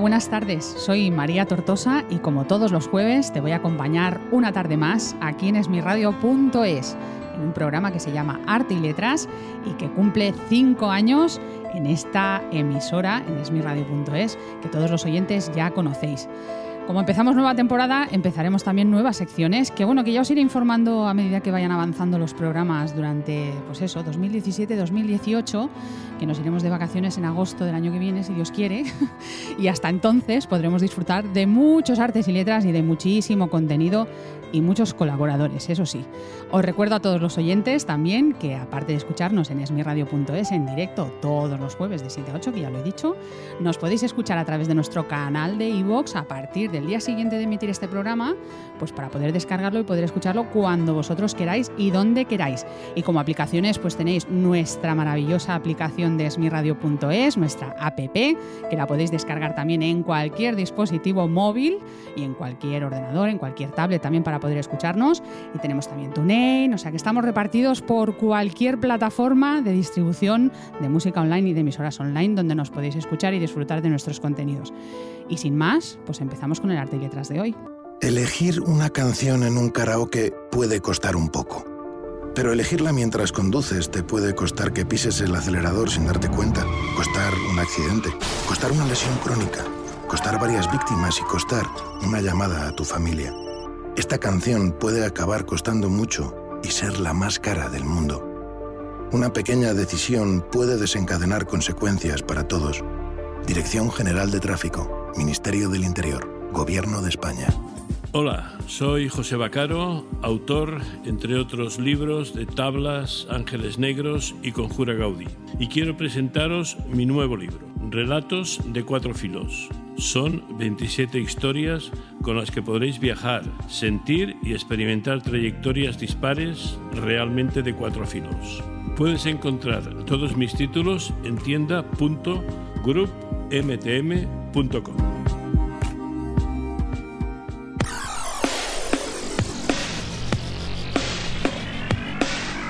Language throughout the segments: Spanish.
Buenas tardes. Soy María Tortosa y como todos los jueves te voy a acompañar una tarde más aquí en esmirradio.es, en un programa que se llama Arte y Letras y que cumple cinco años en esta emisora, en esmirradio.es, que todos los oyentes ya conocéis. Como empezamos nueva temporada, empezaremos también nuevas secciones, que bueno, que ya os iré informando a medida que vayan avanzando los programas durante, pues eso, 2017-2018, que nos iremos de vacaciones en agosto del año que viene, si Dios quiere, y hasta entonces podremos disfrutar de muchos artes y letras y de muchísimo contenido y muchos colaboradores, eso sí. Os recuerdo a todos los oyentes también que aparte de escucharnos en esmiradio.es en directo todos los jueves de 7 a 8, que ya lo he dicho, nos podéis escuchar a través de nuestro canal de iVoox a partir del día siguiente de emitir este programa, pues para poder descargarlo y poder escucharlo cuando vosotros queráis y donde queráis. Y como aplicaciones, pues tenéis nuestra maravillosa aplicación de esmiradio.es, nuestra app, que la podéis descargar también en cualquier dispositivo móvil y en cualquier ordenador, en cualquier tablet también para poder escucharnos. Y tenemos también TuneIn, o sea que estamos repartidos por cualquier plataforma de distribución de música online y de emisoras online donde nos podéis escuchar y disfrutar de nuestros contenidos. Y sin más, pues empezamos con el arte y letras de hoy. Elegir una canción en un karaoke puede costar un poco. Pero elegirla mientras conduces te puede costar que pises el acelerador sin darte cuenta, costar un accidente, costar una lesión crónica, costar varias víctimas y costar una llamada a tu familia. Esta canción puede acabar costando mucho y ser la más cara del mundo. Una pequeña decisión puede desencadenar consecuencias para todos. Dirección General de Tráfico, Ministerio del Interior, Gobierno de España. Hola, soy José Bacaro, autor, entre otros libros, de Tablas, Ángeles Negros y Conjura Gaudí. Y quiero presentaros mi nuevo libro, Relatos de Cuatro Filos. Son 27 historias con las que podréis viajar, sentir y experimentar trayectorias dispares realmente de cuatro filos. Puedes encontrar todos mis títulos en tienda.groupmtm.com.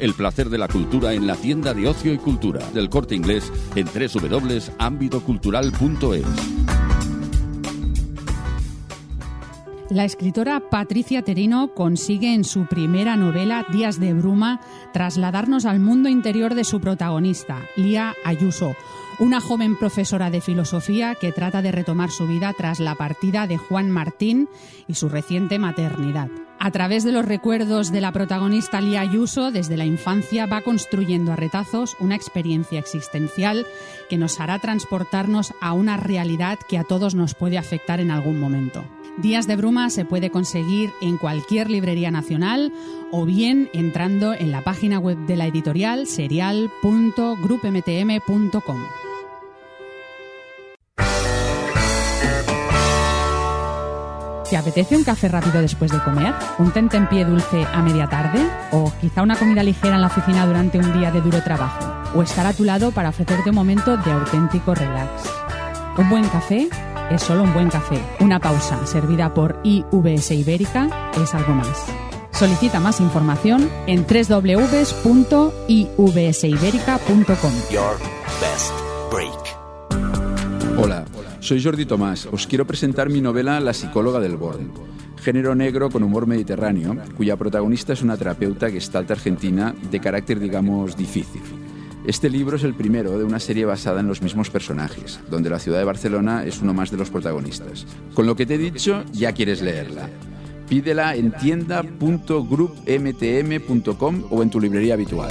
El placer de la cultura en la tienda de ocio y cultura del corte inglés en www.ámbitocultural.es. La escritora Patricia Terino consigue en su primera novela, Días de Bruma, trasladarnos al mundo interior de su protagonista, Lía Ayuso, una joven profesora de filosofía que trata de retomar su vida tras la partida de Juan Martín y su reciente maternidad. A través de los recuerdos de la protagonista Lía Ayuso, desde la infancia va construyendo a retazos una experiencia existencial que nos hará transportarnos a una realidad que a todos nos puede afectar en algún momento. Días de Bruma se puede conseguir en cualquier librería nacional o bien entrando en la página web de la editorial serial.grupmtm.com. ¿Te apetece un café rápido después de comer? ¿Un tentempié dulce a media tarde? ¿O quizá una comida ligera en la oficina durante un día de duro trabajo? ¿O estar a tu lado para ofrecerte un momento de auténtico relax? Un buen café es solo un buen café. Una pausa servida por IVS Ibérica es algo más. Solicita más información en www.ivsiberica.com. Your best break. Hola, soy Jordi Tomás. Os quiero presentar mi novela La psicóloga del borde. Género negro con humor mediterráneo, cuya protagonista es una terapeuta gestalta argentina de carácter, digamos, difícil. Este libro es el primero de una serie basada en los mismos personajes, donde la ciudad de Barcelona es uno más de los protagonistas. Con lo que te he dicho, ya quieres leerla. Pídela en tienda.groupmtm.com o en tu librería habitual.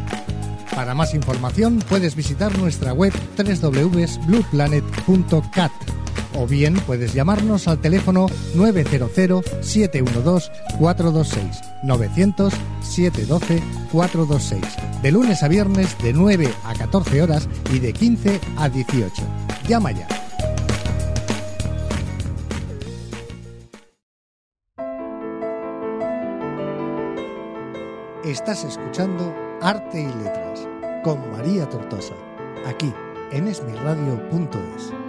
Para más información puedes visitar nuestra web www.blueplanet.cat o bien puedes llamarnos al teléfono 900-712-426 900-712-426 de lunes a viernes de 9 a 14 horas y de 15 a 18. Llama ya. Estás escuchando Arte y Letras con María Tortosa, aquí en esmirradio.es.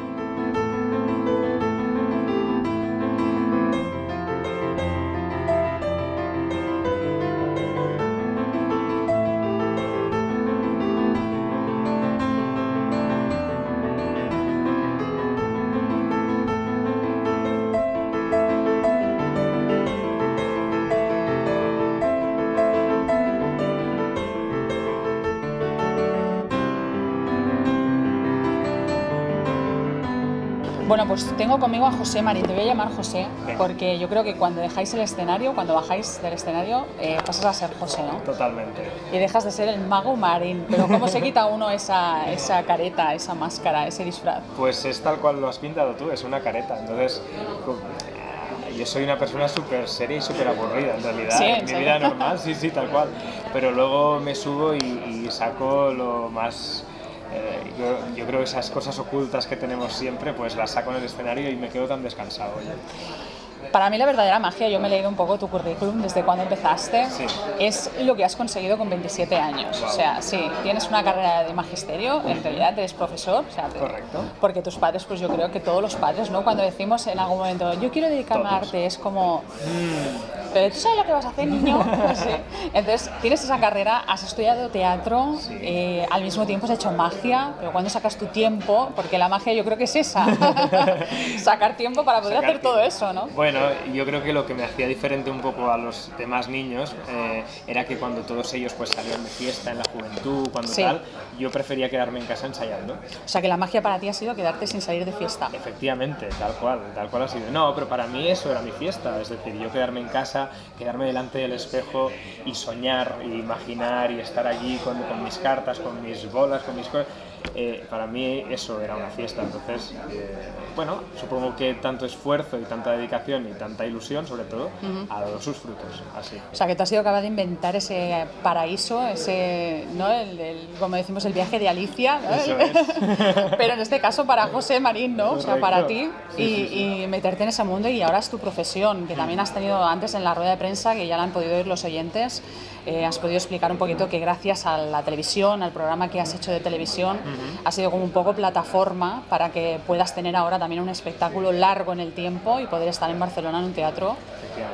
Bueno, pues tengo conmigo a José Marín, te voy a llamar José, porque yo creo que cuando dejáis el escenario, cuando bajáis del escenario, eh, pasas a ser José, ¿no? Totalmente. Y dejas de ser el mago Marín. Pero ¿cómo se quita uno esa, esa careta, esa máscara, ese disfraz? Pues es tal cual lo has pintado tú, es una careta. Entonces, co- yo soy una persona súper seria y súper aburrida, en realidad. Sí, ¿en mi vida normal, sí, sí, tal cual. Pero luego me subo y, y saco lo más... eh, yo, creo que esas cosas ocultas que tenemos siempre, pues las saco en el escenario y me quedo tan descansado. Para mí la verdadera magia, yo me he leído un poco tu currículum desde cuando empezaste, Sí. es lo que has conseguido con 27 años. O sea, sí, tienes una carrera de magisterio, en realidad eres profesor. O sea, Correcto. Porque tus padres, pues yo creo que todos los padres, ¿no? Cuando decimos en algún momento, yo quiero dedicarme Todos. arte, es como, pero tú sabes lo que vas a hacer, niño. Sí. Entonces, tienes esa carrera, has estudiado teatro, eh, al mismo tiempo has hecho magia, pero cuando sacas tu tiempo, porque la magia yo creo que es esa, sacar tiempo para poder Sacar hacer todo tiempo. eso, ¿no? Bueno, yo creo que lo que me hacía diferente un poco a los demás niños eh, era que cuando todos ellos pues salían de fiesta en la juventud, cuando Sí. tal, yo prefería quedarme en casa ensayando. O sea que la magia para ti ha sido quedarte sin salir de fiesta. Efectivamente, tal cual, tal cual ha sido. No, pero para mí eso era mi fiesta, es decir, yo quedarme en casa, quedarme delante del espejo y soñar, y imaginar y estar allí con, con mis cartas, con mis bolas, con mis cosas. Eh, para mí eso era una fiesta, entonces, eh, bueno, supongo que tanto esfuerzo y tanta dedicación y tanta ilusión, sobre todo, ha dado sus frutos, así. O sea que tú has sido capaz de inventar ese paraíso, ese, ¿no? El, el- como decimos, el viaje de Alicia, ¿no? Eso es. pero en este caso para José Marín, ¿no? O sea, para ti Correcto. y, Sí, sí, sí. y meterte en ese mundo y ahora es tu profesión, que también has tenido antes en la rueda de prensa, que ya la han podido oír los oyentes, eh, has podido explicar un poquito que gracias a la televisión, al programa que has hecho de televisión, ha sido como un poco plataforma para que puedas tener ahora también un espectáculo largo en el tiempo y poder estar en Barcelona en un teatro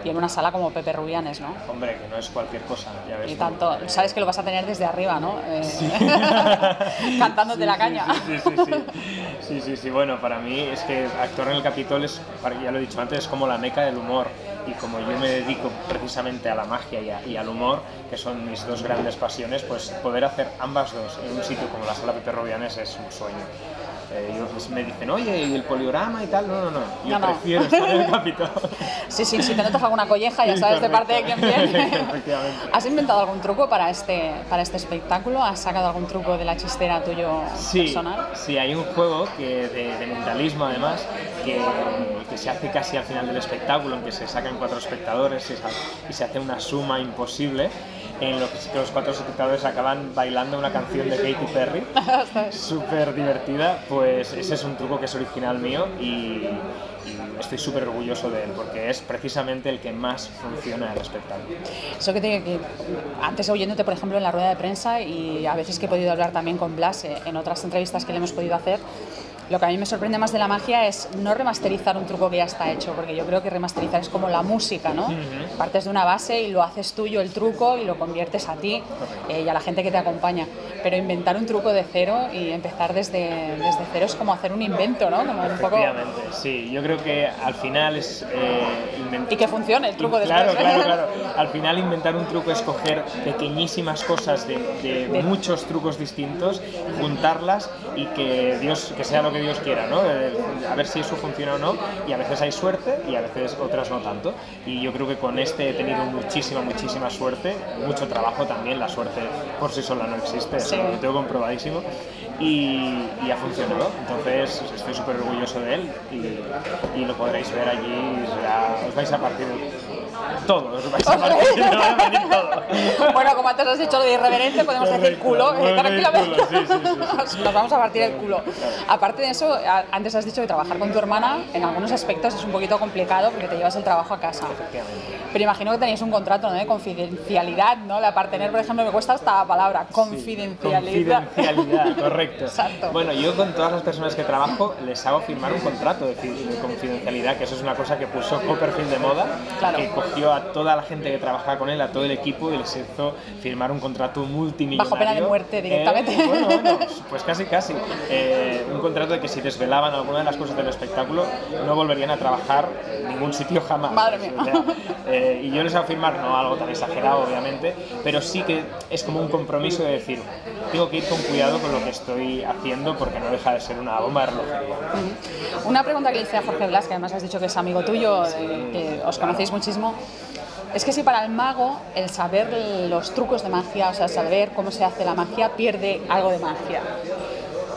y en una sala como Pepe Rubianes, ¿no? Hombre, que no es cualquier cosa, ya ves. Y tanto, sabes que lo vas a tener desde arriba, ¿no? Eh, cantándote la caña. Sí, sí, sí. Sí, sí, sí. Bueno, para mí es que actuar en el Capitol es, ya lo he dicho antes, es como la meca del humor. Y como yo me dedico precisamente a la magia y, al humor, que son mis dos grandes pasiones, pues poder hacer ambas dos en un sitio como la Sala Pepe Rubianes es un sueño. Eh, ellos me dicen, oye, ¿y el poliorama y tal? No, no, no. Yo No, no. prefiero estar en el Capitol. Sí, sí, si te notas alguna colleja ya sabes de parte de quién viene. ¿Has inventado algún truco para este, para este espectáculo? ¿Has sacado algún truco de la chistera tuyo sí, personal? Sí, hay un juego que de, de mentalismo además que, que, se hace casi al final del espectáculo, en que se sacan cuatro espectadores y se, y se hace una suma imposible en lo que los cuatro espectadores acaban bailando una canción de Katy Perry, súper divertida, pues ese es un truco que es original mío y, y estoy súper orgulloso de él porque es precisamente el que más funciona en el espectáculo. Eso que, te, que antes oyéndote, por ejemplo, en la rueda de prensa y a veces que he podido hablar también con Blas eh, en otras entrevistas que le hemos podido hacer, lo que a mí me sorprende más de la magia es no remasterizar un truco que ya está hecho, porque yo creo que remasterizar es como la música, ¿no? Uh -huh. Partes de una base y lo haces tuyo el truco y lo conviertes a ti eh, y a la gente que te acompaña. Pero inventar un truco de cero y empezar desde, desde cero es como hacer un invento, ¿no? Como un poco... sí. Yo creo que al final es... Eh, invent... Y que funcione el truco después. Claro, claro, claro. Al final inventar un truco es coger pequeñísimas cosas de, de, de muchos trucos distintos, juntarlas y que Dios, que sea lo que Dios quiera, ¿no? A ver si eso funciona o no. Y a veces hay suerte y a veces otras no tanto. Y yo creo que con este he tenido muchísima, muchísima suerte, mucho trabajo también. La suerte por sí sola no existe, sí. lo tengo comprobadísimo. Y, y, ha funcionado. Entonces estoy súper orgulloso de él y, y, lo podréis ver allí. Será, os vais a partir todo, os vais a partir, todo. Bueno, como antes has dicho lo de irreverente, podemos decir culo, eh, tranquilamente. Culo, sí, sí, sí, Nos vamos a partir el culo. Aparte de eso, antes has dicho que trabajar con tu hermana en algunos aspectos es un poquito complicado porque te llevas el trabajo a casa. Pero imagino que tenéis un contrato ¿no? de confidencialidad, ¿no? La partener, por ejemplo, me cuesta hasta la palabra, confidencialidad. confidencialidad, correcto. Exacto. Bueno, yo con todas las personas que trabajo les hago firmar un contrato de, de confidencialidad, que eso es una cosa que puso Copperfield de moda, claro. que cogió a toda la gente que trabajaba con él, a todo el equipo y les hizo firmar un contrato multimillonario. Bajo pena de muerte directamente. Eh, bueno, bueno, pues casi, casi. Eh, un contrato de que si desvelaban alguna de las cosas del espectáculo no volverían a trabajar en ningún sitio jamás. Madre mía. O sea, eh, y yo les hago firmar, no algo tan exagerado obviamente, pero sí que es como un compromiso de decir, tengo que ir con cuidado con lo que estoy haciendo porque no deja de ser una bomba de relojería. Una pregunta que le hice a Jorge Blas, que además has dicho que es amigo tuyo, que os conocéis muchísimo. Es que si para el mago el saber los trucos de magia, o sea, saber cómo se hace la magia, pierde algo de magia.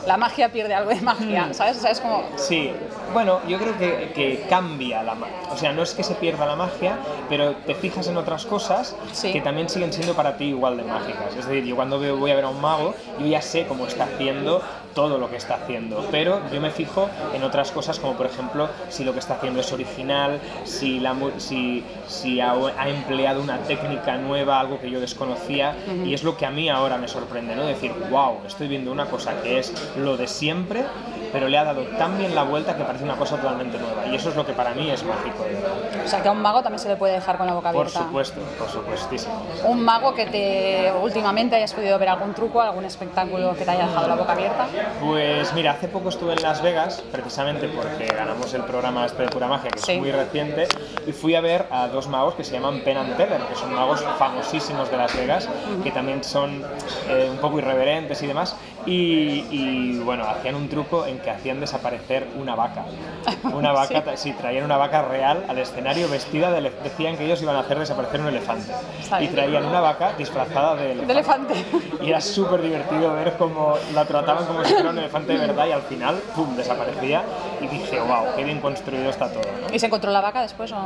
La magia pierde algo de magia, ¿sabes? O sea, es como... Sí, bueno, yo creo que, que, cambia la magia. O sea, no es que se pierda la magia, pero te fijas en otras cosas sí. que también siguen siendo para ti igual de mágicas. Es decir, yo cuando veo, voy a ver a un mago, yo ya sé cómo está haciendo todo lo que está haciendo, pero yo me fijo en otras cosas como por ejemplo si lo que está haciendo es original, si, la, si, si ha, ha, empleado una técnica nueva, algo que yo desconocía, uh -huh. y es lo que a mí ahora me sorprende, ¿no? Decir, wow, estoy viendo una cosa que es lo de siempre, pero le ha dado tan bien la vuelta que parece una cosa totalmente nueva, y eso es lo que para mí es mágico. O sea, que a un mago también se le puede dejar con la boca abierta. Por supuesto, por supuestísimo. Un mago que te últimamente hayas podido ver algún truco, algún espectáculo que te haya dejado la boca abierta. Pues mira, hace poco estuve en Las Vegas, precisamente porque ganamos el programa este de Pura Magia, que sí. es muy reciente, y fui a ver a dos magos que se llaman Penn and Teller, que son magos famosísimos de Las Vegas, uh -huh. que también son eh, un poco irreverentes y demás, y, y, bueno, hacían un truco en que hacían desaparecer una vaca. Una vaca, sí, sí traían una vaca real al escenario vestida de, decían que ellos iban a hacer desaparecer un elefante. Y traían una vaca disfrazada de elefante. De elefante. Y era súper divertido ver cómo la trataban como si fuera un elefante de verdad y al final, ¡pum!, desaparecía. Y dije, wow, qué bien construido está todo. ¿no? ¿Y se encontró la vaca después o...?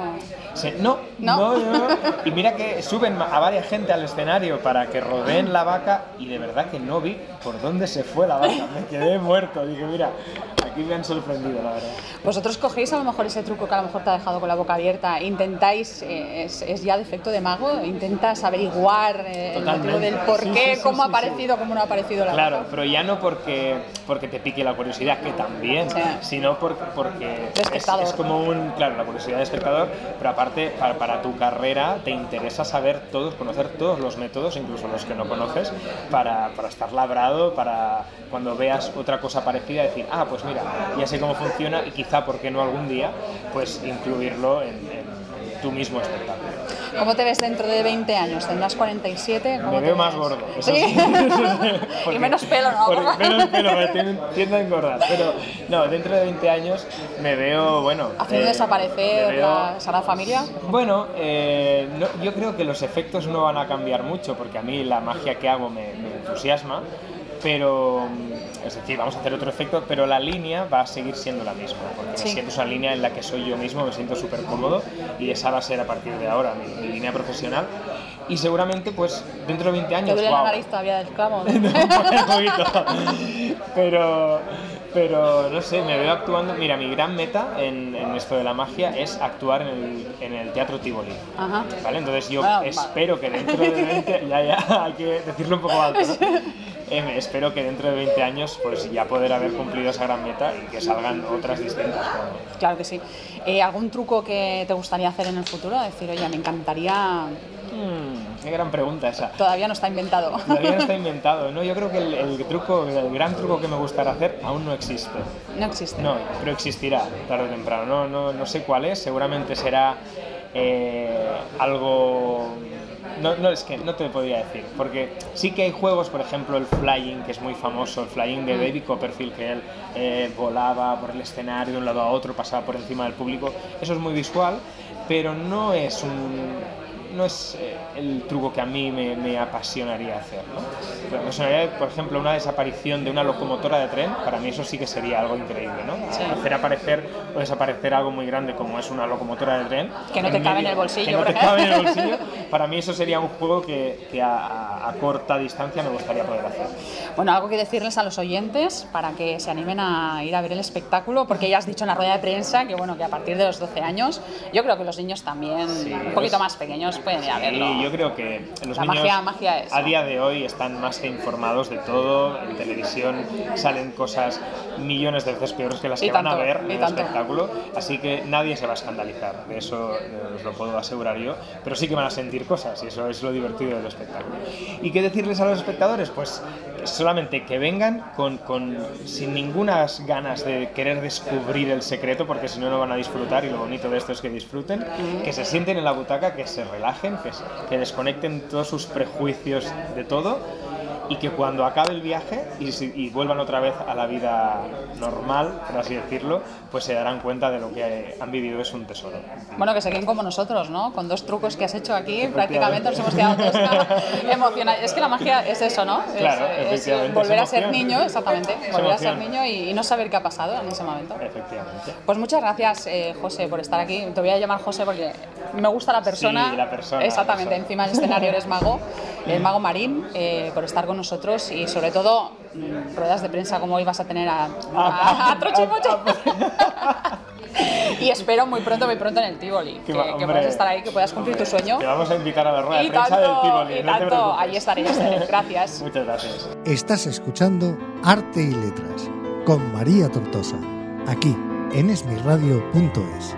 Sí, no, no, no, no, Y mira que suben a varias gente al escenario para que rodeen la vaca y de verdad que no vi por dónde se fue la vaca. Me quedé muerto. Dije, mira, aquí me han sorprendido, la verdad. ¿Vosotros cogéis a lo mejor ese truco que a lo mejor te ha dejado con la boca abierta? ¿Intentáis, eh, es, es, ya defecto de mago? ¿Intentas averiguar eh, el motivo del por qué, sí, sí, cómo ha aparecido, cómo no ha aparecido la Claro, vaca? pero ya no porque, porque te pique la curiosidad, que también, sino porque, porque es, es, como un, claro, la curiosidad de espectador, pero aparte para, para tu carrera te interesa saber todos, conocer todos los métodos, incluso los que no conoces, para, para estar labrado, para cuando veas otra cosa parecida decir, ah, pues mira, ya sé cómo funciona y quizá, ¿por qué no algún día? Pues incluirlo en, en tu mismo espectáculo. ¿Cómo te ves dentro de 20 años? ¿Tendrás 47? ¿Cómo Me veo más gordo. eso ¿Sí? sí. Porque- y menos pelo, ¿no? menos pelo, tiendo- a engordar. Pero no, dentro de 20 años me veo, bueno. Haciendo eh, desaparecer veo- la Sagrada Familia. Bueno, eh, no- yo creo que los efectos no van a cambiar mucho porque a mí la magia que hago me, me entusiasma, pero es decir, vamos a hacer otro efecto, pero la línea va a seguir siendo la misma porque Sí. me siento es una línea en la que soy yo mismo, me siento súper cómodo y esa va a ser a partir de ahora mi, mi línea profesional y seguramente pues dentro de 20 ¿Te años, duele guau, la nariz todavía del clavo? un poquito. Pero, pero no sé, me veo actuando. Mira, mi gran meta en, en esto de la magia es actuar en el, en el Teatro Tivoli. Ajá. ¿Vale? Entonces yo Bueno, espero que dentro de 20, ya, ya, hay que decirlo un poco alto, ¿no? Em, espero que dentro de 20 años pues ya poder haber cumplido esa gran meta y que salgan otras distintas. Claro que sí. Eh, ¿Algún truco que te gustaría hacer en el futuro? Decir, oye, me encantaría... Hmm, qué gran pregunta esa. Todavía no está inventado. Todavía no está inventado, ¿no? Yo creo que el, el truco, el gran truco que me gustaría hacer aún no existe. No existe. No, pero existirá tarde o temprano. No, no, no sé cuál es, seguramente será eh, algo... No, no, es que no te podría decir, porque sí que hay juegos, por ejemplo el Flying, que es muy famoso, el Flying de David Copperfield, que él eh, volaba por el escenario de un lado a otro, pasaba por encima del público. Eso es muy visual, pero no es un, no es eh, el truco que a mí me, me apasionaría hacer. ¿no? Me apasionaría, por ejemplo, una desaparición de una locomotora de tren, para mí eso sí que sería algo increíble. ¿no? Sí. Hacer aparecer o desaparecer algo muy grande como es una locomotora de tren. Que no te cabe en el bolsillo, Que no te cabe en el bolsillo. Para mí eso sería un juego que, que a, corta distancia me gustaría poder hacer. Bueno, algo que decirles a los oyentes para que se animen a ir a ver el espectáculo, porque ya has dicho en la rueda de prensa que bueno que a partir de los 12 años, yo creo que los niños también, un poquito más pequeños, pueden ir a verlo. Y yo creo que los La niños magia- magia es, a día de hoy están más que informados de todo. En televisión salen cosas millones de veces peores que las que van a tanto, ver en el tanto. espectáculo. Así que nadie se va a escandalizar. De eso eh, os lo puedo asegurar yo. Pero sí que van a sentir cosas y eso es lo divertido del espectáculo. ¿Y qué decirles a los espectadores? Pues solamente que vengan con, con- sin ninguna ganas de querer descubrir el secreto, porque si no, no van a disfrutar. Y lo bonito de esto es que disfruten, que se sienten en la butaca, que se relajen, que, que desconecten todos sus prejuicios de todo y que cuando acabe el viaje y, y vuelvan otra vez a la vida normal, por así decirlo, pues se darán cuenta de lo que han vivido es un tesoro. Bueno, que se queden como nosotros, ¿no? Con dos trucos que has hecho aquí, prácticamente nos hemos quedado todos emocionados. Es que la magia es eso, ¿no? Es- Claro, es, efectivamente, volver a es ser niño, exactamente. Volver a ser niño y, y no saber qué ha pasado en ese momento. Efectivamente. Pues muchas gracias, eh, José, por estar aquí. Te voy a llamar José porque me gusta la persona. Sí, la persona, Exactamente, la persona. encima del escenario eres mago, el mago Marín, eh, por estar con nosotros y sobre todo mm, ruedas de prensa como hoy vas a tener a, a, a Troche Moche. Y espero muy pronto, muy pronto en el Tivoli, que, va- que hombre. puedas estar ahí, que puedas cumplir tu sueño. Te vamos a invitar a la rueda de Y prensa del tanto, Tivoli. y no tanto, preocupes. ahí estaré, ahí estaré. Gracias. Muchas gracias. Estás escuchando Arte y Letras con María Tortosa, aquí en esmirradio.es.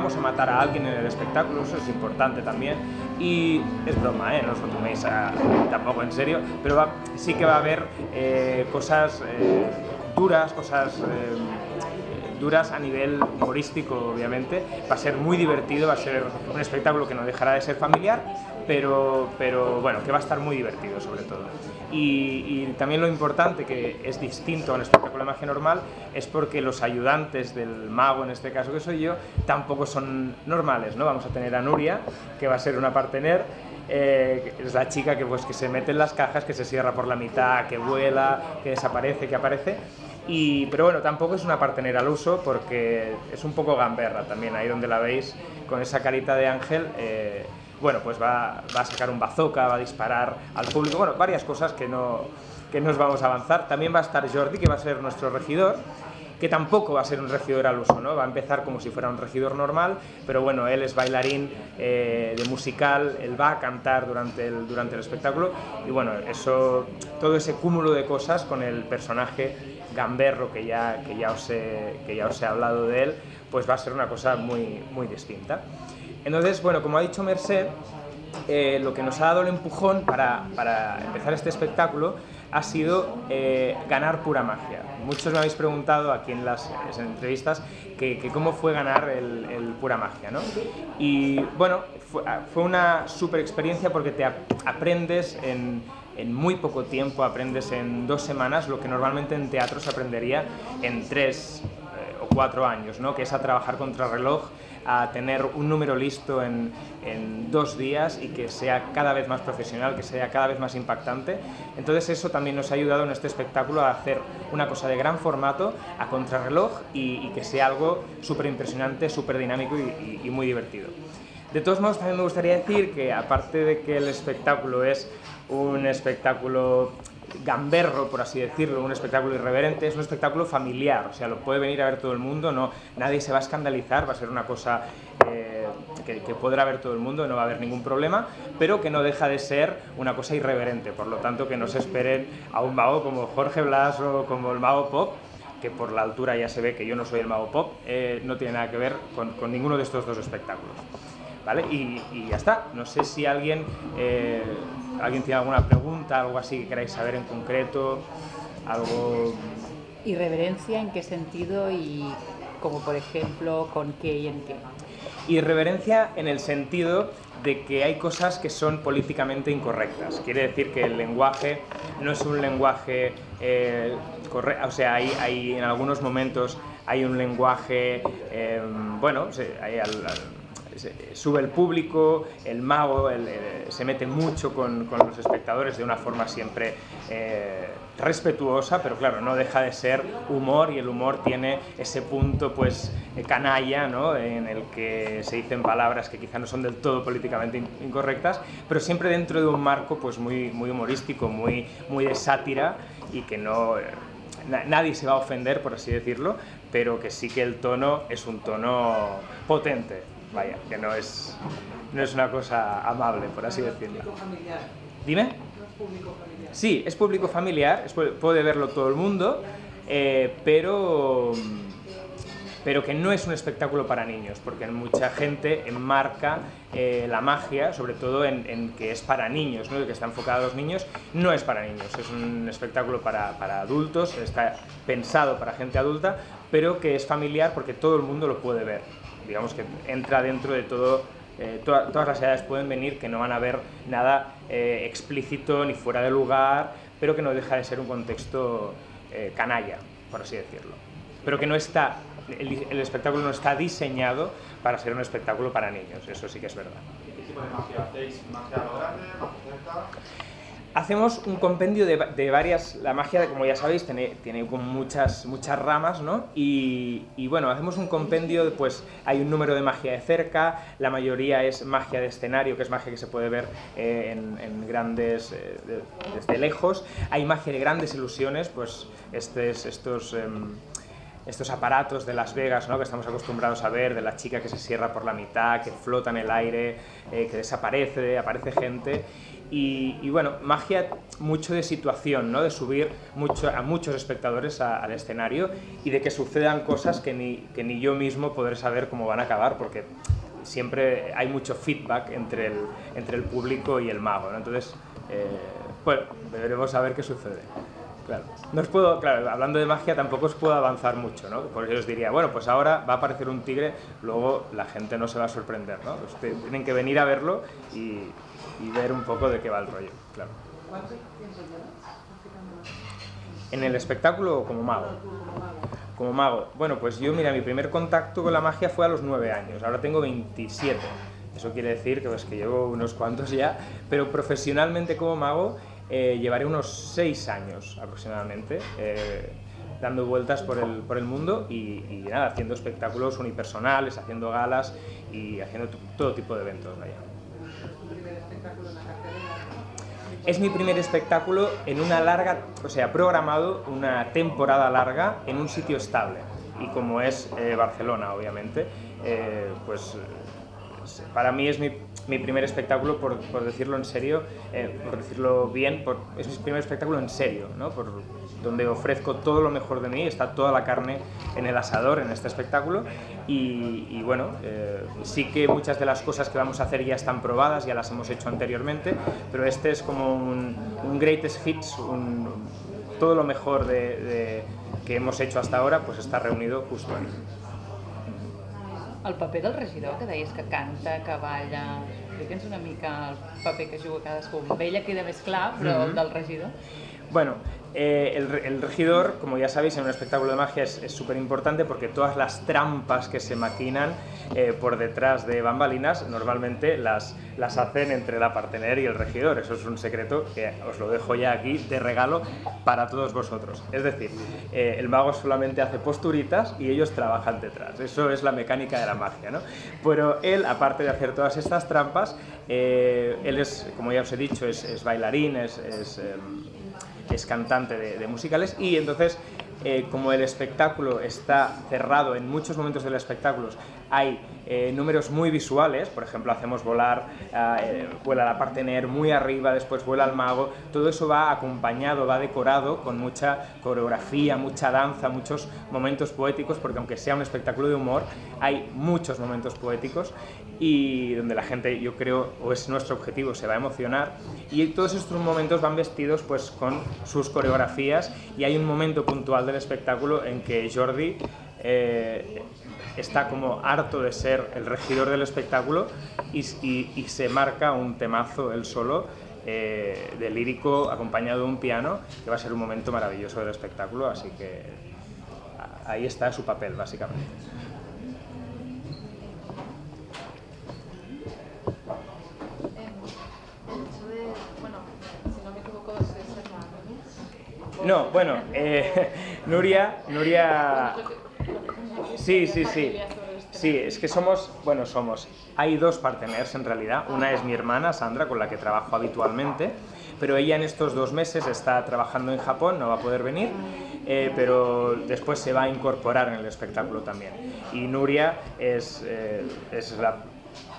vamos a matar a alguien en el espectáculo, eso es importante también. Y es broma, ¿eh? no os lo toméis a- tampoco en serio, pero va- sí que va a haber eh, cosas eh, duras, cosas eh, duras a nivel humorístico, obviamente. Va a ser muy divertido, va a ser un espectáculo que no dejará de ser familiar, pero, pero bueno, que va a estar muy divertido sobre todo. Y, y también lo importante, que es distinto al espectáculo de magia normal, es porque los ayudantes del mago, en este caso que soy yo, tampoco son normales, ¿no? Vamos a tener a Nuria, que va a ser una partener, eh, es la chica que, pues, que se mete en las cajas, que se cierra por la mitad, que vuela, que desaparece, que aparece. Y, pero bueno, tampoco es una partener al uso porque es un poco gamberra también, ahí donde la veis con esa carita de ángel. eh, bueno, pues va, va a sacar un bazooka, va a disparar al público, bueno, varias cosas que no, que nos vamos a avanzar. También va a estar Jordi, que va a ser nuestro regidor, que tampoco va a ser un regidor al uso, ¿no? Va a empezar como si fuera un regidor normal, pero bueno, él es bailarín eh, de musical, él va a cantar durante el, durante el espectáculo y bueno, eso, todo ese cúmulo de cosas con el personaje gamberro que ya, que ya, os, he, que ya os he hablado de él, pues va a ser una cosa muy, muy distinta. Entonces, bueno, como ha dicho Merced, eh, lo que nos ha dado el empujón para, para empezar este espectáculo ha sido eh, ganar pura magia. Muchos me habéis preguntado aquí en las, entrevistas que, cómo fue ganar el, pura magia, ¿no? Y bueno, fue, fue una super experiencia porque te aprendes en, muy poco tiempo, aprendes en dos semanas lo que normalmente en teatro se aprendería en tres cuatro años, ¿no? Que es a trabajar contra reloj a tener un número listo en, en, dos días y que sea cada vez más profesional, que sea cada vez más impactante. Entonces eso también nos ha ayudado en este espectáculo a hacer una cosa de gran formato, a contrarreloj y, que sea algo súper impresionante, súper dinámico y muy divertido. De todos modos, también me gustaría decir que aparte de que el espectáculo es un espectáculo gamberro, por así decirlo, un espectáculo irreverente, es un espectáculo familiar, o sea, lo puede venir a ver todo el mundo, no, nadie se va a escandalizar, va a ser una cosa eh, que, podrá ver todo el mundo, no va a haber ningún problema, pero que no deja de ser una cosa irreverente, por lo tanto que no se esperen a un mago como Jorge Blas o como el mago Pop, que por la altura ya se ve que yo no soy el mago Pop, eh, no tiene nada que ver con, ninguno de estos dos espectáculos. ¿Vale? Y, ya está. No sé si alguien eh, ¿Alguien tiene alguna pregunta, algo así que queráis saber en concreto? Algo... ¿Irreverencia en qué sentido y como por ejemplo con qué y en qué? Irreverencia en el sentido de que hay cosas que son políticamente incorrectas. Quiere decir que el lenguaje no es un lenguaje eh, correcto, o sea, hay, hay, en algunos momentos hay un lenguaje, eh, bueno, hay al sube el público, el mago se mete mucho con, los espectadores de una forma siempre eh, respetuosa, pero claro, no deja de ser humor y el humor tiene ese punto pues eh, canalla, ¿no? en el que se dicen palabras que quizá no son del todo políticamente incorrectas, pero siempre dentro de un marco pues muy, muy humorístico, muy, muy de sátira y que no... nadie se va a ofender, por así decirlo, pero que sí que el tono es un tono potente, vaya, que no es, no es una cosa amable, por así decirlo. Dime. ¿No es público familiar? Sí, es puede verlo todo el mundo, eh, pero, pero que no es un espectáculo para niños, porque mucha gente enmarca eh, la magia, sobre todo en, que es para niños, ¿no? que está enfocado a los niños, no es para niños, es un espectáculo para, para adultos, está pensado para gente adulta, pero que es familiar porque todo el mundo lo puede ver digamos que entra dentro de todo, eh, todas las edades pueden venir, que no van a ver nada eh, explícito ni fuera de lugar, pero que no deja de ser un contexto eh, canalla, por así decirlo. Pero que no está, el, el, espectáculo no está diseñado para ser un espectáculo para niños, eso sí que es verdad. ¿Qué tipo de magia hacéis? ¿Magia lo grande, cerca? Hacemos un compendio de, varias, la magia, como ya sabéis, tiene, tiene muchas, muchas ramas, ¿no? Y, bueno, hacemos un compendio, pues hay un número de magia de cerca, la mayoría es magia de escenario, que es magia que se puede ver eh, en, grandes, eh, desde lejos, hay magia de grandes ilusiones, pues estos, estos, em, estos aparatos de Las Vegas, ¿no? Que estamos acostumbrados a ver, de la chica que se cierra por la mitad, que flota en el aire, eh, que desaparece, aparece gente y, bueno, magia mucho de situación, ¿no? de subir mucho, a muchos espectadores al escenario y de que sucedan cosas que ni, que ni yo mismo podré saber cómo van a acabar, porque siempre hay mucho feedback entre el, entre el público y el mago. Entonces, eh, bueno, veremos a ver qué sucede. Claro. No os puedo, claro, hablando de magia tampoco os puedo avanzar mucho, ¿no? Por eso os diría, bueno, pues ahora va a aparecer un tigre, luego la gente no se va a sorprender, ¿no? tienen que venir a verlo y, y ver un poco de qué va el rollo, claro. ¿Cuánto tiempo ¿En el espectáculo o como mago? Como mago. Bueno, pues yo, mira, mi primer contacto con la magia fue a los 9 años, ahora tengo 27. Eso quiere decir que, pues, que llevo unos cuantos ya, pero profesionalmente como mago eh, llevaré unos 6 años aproximadamente. Eh, dando vueltas por el, por el mundo y, nada, haciendo espectáculos unipersonales, haciendo galas y haciendo todo tipo de eventos. Vaya. Es mi primer espectáculo en una larga, o sea, programado una temporada larga en un sitio estable. Y como es eh, Barcelona, obviamente, pues para mí es mi, mi primer espectáculo, por, por decirlo en serio, eh, por decirlo bien, por, es mi primer espectáculo en serio, ¿no? por, donde ofrezco todo lo mejor de mí, está toda la carne en el asador en este espectáculo y, y bueno, eh, sí que muchas de las cosas que vamos a hacer ya están probadas, ya las hemos hecho anteriormente, pero este es como un, un greatest hits, un, todo lo mejor de, de, que hemos hecho hasta ahora, pues está reunido justo ahí. El paper del regidor, que deies que canta, que balla... Explica'ns una mica el paper que juga cadascú. Amb ella queda més clar, però Mhm. el del regidor... Bueno, eh, el, re- el regidor, como ya sabéis, en un espectáculo de magia es súper importante porque todas las trampas que se maquinan eh, por detrás de bambalinas normalmente las, las hacen entre la partener y el regidor. Eso es un secreto que os lo dejo ya aquí de regalo para todos vosotros. Es decir, eh, el mago solamente hace posturitas y ellos trabajan detrás. Eso es la mecánica de la magia, ¿no? Pero él, aparte de hacer todas estas trampas, él es, como ya os he dicho, es, bailarín, es... es, es cantante de, de musicales y entonces eh, como el espectáculo está cerrado en muchos momentos del espectáculo hay eh, números muy visuales por ejemplo hacemos volar ah, eh, vuela la partener muy arriba después vuela el mago todo eso va acompañado va decorado con mucha coreografía mucha danza muchos momentos poéticos porque aunque sea un espectáculo de humor hay muchos momentos poéticos y donde la gente, yo creo, o es nuestro objetivo, se va a emocionar. Y todos estos momentos van vestidos pues con sus coreografías y hay un momento puntual del espectáculo en que Jordi eh, está como harto de ser el regidor del espectáculo y, y- y se marca un temazo él solo. eh, de lírico acompañado de un piano que va a ser un momento maravilloso del espectáculo así que ahí está su papel básicamente bueno, si no me equivoco, es hermano, No, bueno, eh, Nuria, Nuria... Sí, sí, sí. Sí, es que somos, bueno, somos, hay dos partners en realidad. Una es mi hermana, Sandra, con la que trabajo habitualmente, pero ella en estos dos meses está trabajando en Japón, no va a poder venir, eh, pero después se va a incorporar en el espectáculo también. Y Nuria es, eh, es la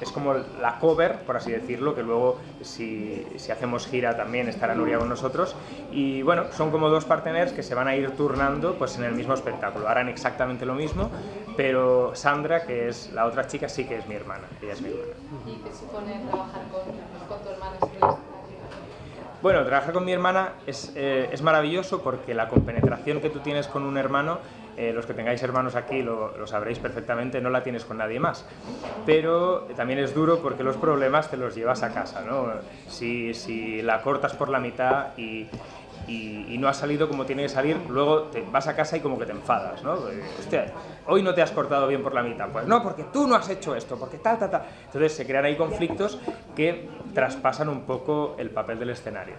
es como la cover, por así decirlo, que luego si, si hacemos gira también estará Nuria con nosotros. Y bueno, son como dos partners que se van a ir turnando pues, en el mismo espectáculo. Harán exactamente lo mismo, pero Sandra, que es la otra chica, sí que es mi hermana. Ella es mi hermana. ¿Y qué supone trabajar con, tu escenario? Bueno, trabajar con mi hermana es, eh, es maravilloso porque la compenetración que tú tienes con un hermano, eh, los que tengáis hermanos aquí lo, lo sabréis perfectamente, no la tienes con nadie más. Pero también es duro porque los problemas te los llevas a casa, ¿no? Si, si la cortas por la mitad y, y, no ha salido como tiene que salir, luego te vas a casa y como que te enfadas, ¿no? Hoy no te has cortado bien por la mitad. Pues no, porque tú no has hecho esto, porque tal, tal, tal. Entonces se crean ahí conflictos que traspasan un poco el papel del escenario.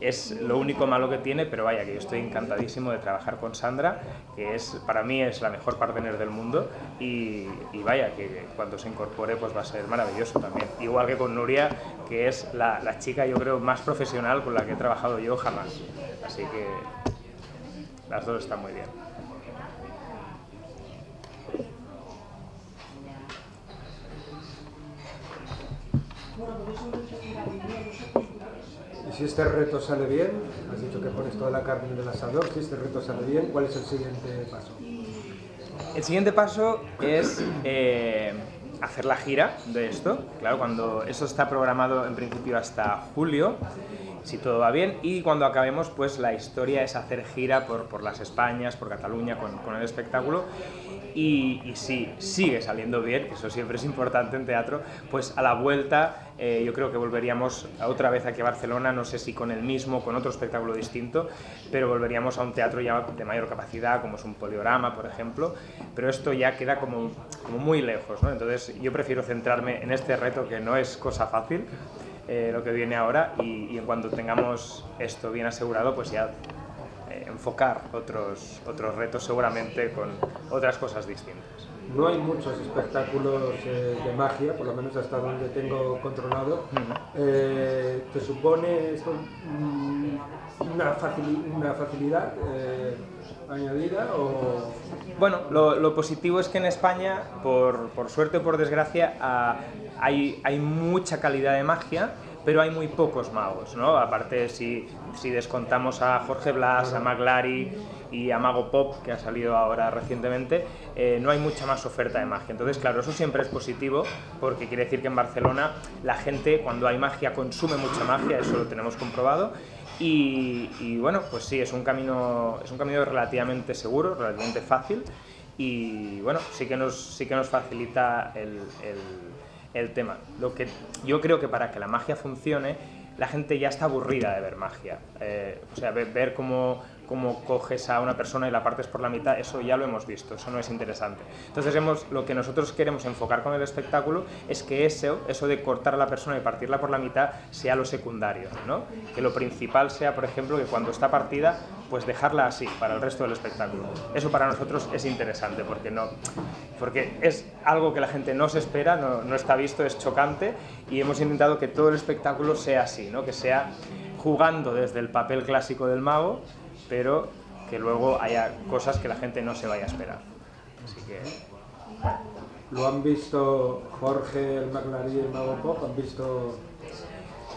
Es lo único malo que tiene, pero vaya, que yo estoy encantadísimo de trabajar con Sandra, que es para mí es la mejor partner del mundo y, vaya, que cuando se incorpore pues va a ser maravilloso también. Igual que con Nuria, que es la, chica yo creo más profesional con la que he trabajado yo jamás. Así que las dos están muy bien. Y si este reto sale bien, has dicho que pones toda la carne en el asador, si este reto sale bien, ¿cuál es el siguiente paso? El siguiente paso es eh, hacer la gira de esto. Claro, cuando eso está programado en principio hasta julio, si todo va bien, y cuando acabemos, pues la historia es hacer gira por, las Españas, por Cataluña, con el espectáculo. Y, y si sigue saliendo bien, eso siempre es importante en teatro, pues a la vuelta eh, yo creo que volveríamos otra vez aquí a Barcelona, no sé si con el mismo, con otro espectáculo distinto, pero volveríamos a un teatro ya de mayor capacidad, como es un poliorama, por ejemplo, pero esto ya queda como, muy lejos, ¿no? Entonces yo prefiero centrarme en este reto que no es cosa fácil, eh, lo que viene ahora, y, y en cuanto tengamos esto bien asegurado, pues ya enfocar otros, otros retos seguramente con otras cosas distintas. no hay muchos espectáculos eh, de magia, por lo menos hasta donde tengo controlado. Eh, ¿Te supone esto mm, una, facili- una facilidad eh, añadida o...? Bueno, lo, lo positivo es que en España, por, por suerte o por desgracia, ah, hay, hay mucha calidad de magia, pero hay muy pocos magos, ¿no? Aparte, si, si descontamos a Jorge Blas, a Maglari y a Mago Pop, que ha salido ahora recientemente, eh, no hay mucha más oferta de magia. Entonces, claro, eso siempre es positivo, porque quiere decir que en Barcelona la gente, cuando hay magia, consume mucha magia, eso lo tenemos comprobado. Y, y, bueno, pues sí, es un camino, es un camino relativamente seguro, relativamente fácil y bueno, sí que nos, sí que nos facilita el, el- el tema. Lo que yo creo que para que la magia funcione, la gente ya está aburrida de ver magia. Eh, o sea, ver, ver cómo, cómo coges a una persona y la partes por la mitad, eso ya lo hemos visto, eso no es interesante. Entonces hemos, lo que nosotros queremos enfocar con el espectáculo es que eso, eso de cortar a la persona y partirla por la mitad sea lo secundario, ¿no? Que lo principal sea, por ejemplo, que cuando está partida, pues dejarla así para el resto del espectáculo. Eso para nosotros es interesante porque no, porque es algo que la gente no se espera, no, no está visto, es chocante y hemos intentado que todo el espectáculo sea así, ¿no? Que sea jugando desde el papel clásico del mago, pero que luego haya cosas que la gente no se vaya a esperar. Así que ¿Lo han visto Jorge, el McLaren y el Mago Pop? ¿Han visto...?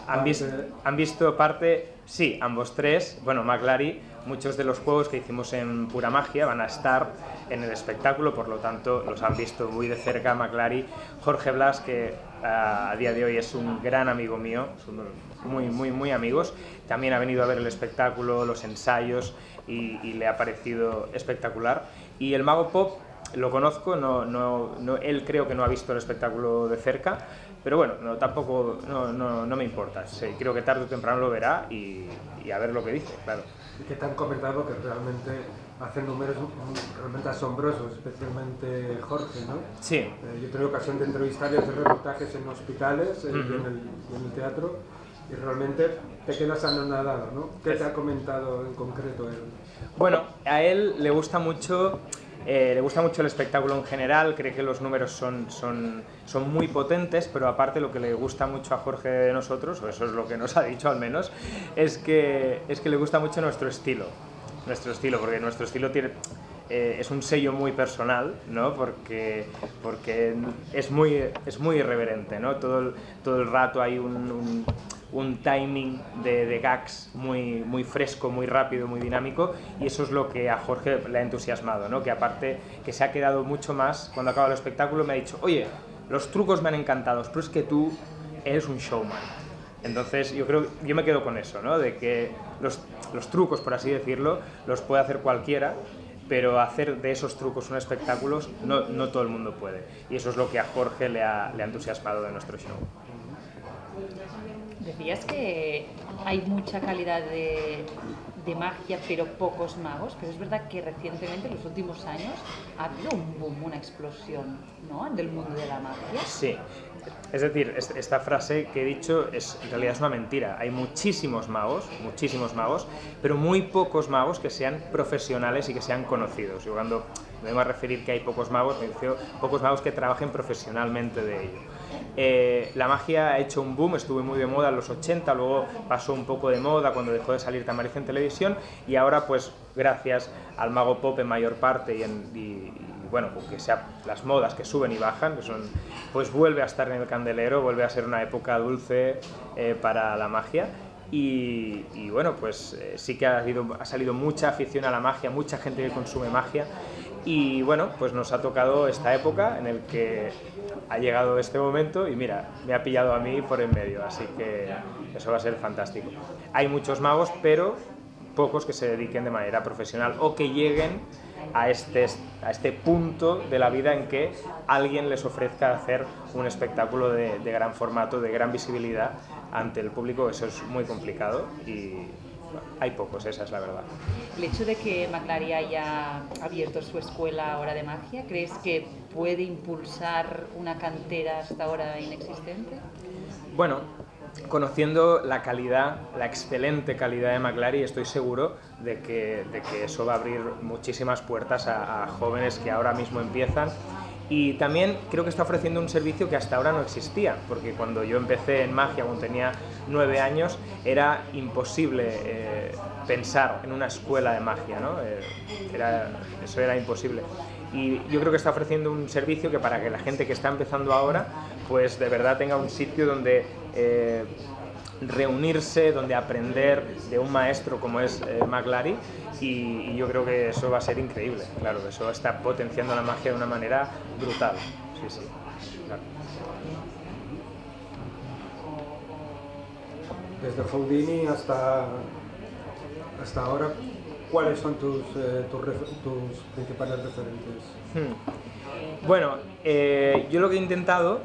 ¿Han visto, han visto parte? Sí, ambos tres. Bueno, McLary, muchos de los juegos que hicimos en Pura Magia van a estar en el espectáculo, por lo tanto los han visto muy de cerca McLary. Jorge Blas, que a día de hoy es un gran amigo mío, somos muy, muy, muy amigos, también ha venido a ver el espectáculo, los ensayos y, y le ha parecido espectacular. Y el Mago Pop lo conozco, no, no, no- él creo que no ha visto el espectáculo de cerca, pero bueno, no, tampoco no, me importa. Sí, creo que tarde o temprano lo verá y, y a ver lo que dice, claro. Y que te han comentado que realmente hacen números realmente asombrosos, especialmente Jorge, ¿no? Sí. Eh, yo he tenido ocasión de entrevistar y hacer reportajes en hospitales eh, y, Ujú. en el, en el teatro y realmente te quedas anonadado, ¿no? ¿Qué te ha comentado en concreto él? Bueno, a él le gusta mucho, eh, le gusta mucho el espectáculo en general, cree que los números son, son, son muy potentes, pero aparte lo que le gusta mucho a Jorge de nosotros, o eso es lo que nos ha dicho al menos, es que, es que le gusta mucho nuestro estilo. Nuestro estilo, porque nuestro estilo tiene, eh, es un sello muy personal, ¿no? Porque, porque es, muy, es muy irreverente, ¿no? Todo el, todo el rato hay un, un- un timing de, de gags muy, muy fresco, muy rápido, muy dinámico y eso es lo que a Jorge le ha entusiasmado, ¿no? que aparte que se ha quedado mucho más, cuando acaba el espectáculo me ha dicho, oye, los trucos me han encantado, pero es que tú eres un showman. Entonces yo creo, yo me quedo con eso, ¿no? de que los, los trucos, por así decirlo, los puede hacer cualquiera, pero hacer de esos trucos un espectáculo no, no todo el mundo puede. Y eso es lo que a Jorge le ha, le ha entusiasmado de nuestro show. Decías que hay mucha calidad de, de magia, pero pocos magos, pero es verdad que recientemente, en los últimos años, ha habido un boom, una explosión ¿no? del mundo de la magia. Sí, es decir, es- esta frase que he dicho es, en realidad es una mentira. Hay muchísimos magos, muchísimos magos, pero muy pocos magos que sean profesionales y que sean conocidos. Yo cuando me vengo a referir que hay pocos magos, me refiero pocos magos que trabajen profesionalmente de ello. Eh, la magia ha hecho un boom, estuvo muy de moda en los 80, luego pasó un poco de moda cuando dejó de salir Tamariz en televisión y ahora pues gracias al mago pop en mayor parte y, en- bueno, pues que sea las modas que suben y bajan, que son, pues vuelve a estar en el candelero, vuelve a ser una época dulce eh, para la magia. Y, y bueno, pues eh, sí que ha, habido, ha salido mucha afición a la magia, mucha gente que consume magia. Y bueno, pues nos ha tocado esta época en el que ha llegado este momento y mira, me ha pillado a mí por en medio, así que eso va a ser fantástico. Hay muchos magos, pero pocos que se dediquen de manera profesional o que lleguen a este, a este punto de la vida en que alguien les ofrezca hacer un espectáculo de, de gran formato, de gran visibilidad ante el público. Eso es muy complicado y hay pocos, esa es la verdad. El hecho de que McLaren haya abierto su escuela ahora de magia, ¿crees que puede impulsar una cantera hasta ahora inexistente? Bueno, conociendo la calidad, la excelente calidad de McLaren, estoy seguro de que, de que eso va a abrir muchísimas puertas a, jóvenes que ahora mismo empiezan Y también creo que está ofreciendo un servicio que hasta ahora no existía, porque cuando yo empecé en magia, cuando tenía nueve años, era imposible eh, pensar en una escuela de magia, ¿no? Eh, eso era imposible. Y yo creo que está ofreciendo un servicio que para que la gente que está empezando ahora, pues de verdad tenga un sitio donde eh, reunirse, donde aprender de un maestro como es eh, McLary y, y yo creo que eso va a ser increíble, claro, eso está potenciando la magia de una manera brutal. Sí, sí, claro. Desde Houdini hasta, hasta ahora, ¿cuáles son tus, eh, tus, principales referentes? Hmm. Bueno, eh, yo lo que he intentado,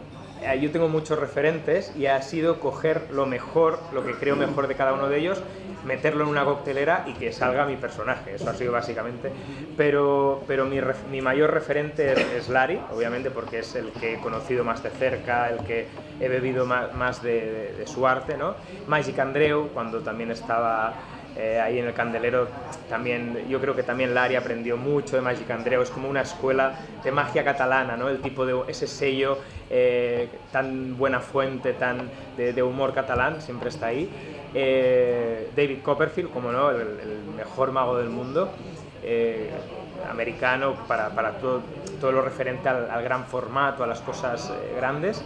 yo tengo muchos referentes y ha sido coger lo mejor, lo que creo mejor de cada uno de ellos, meterlo en una coctelera y que salga mi personaje, eso ha sido básicamente. Pero, pero mi, ref- mi mayor referente es, es Larry, obviamente porque es el que he conocido más de cerca, el que he bebido más, más de, de- de su arte, ¿no? Magic Andreu, cuando también estaba eh, ahí en el candelero también yo creo que también Lari aprendió mucho de Magic Andreu. Es como una escuela de magia catalana no el tipo de ese sello eh, tan buena fuente tan de, humor catalán siempre está ahí. Eh, David Copperfield como no el, mejor mago del mundo americano para, para todo, todo lo referente al, gran formato a las cosas eh, grandes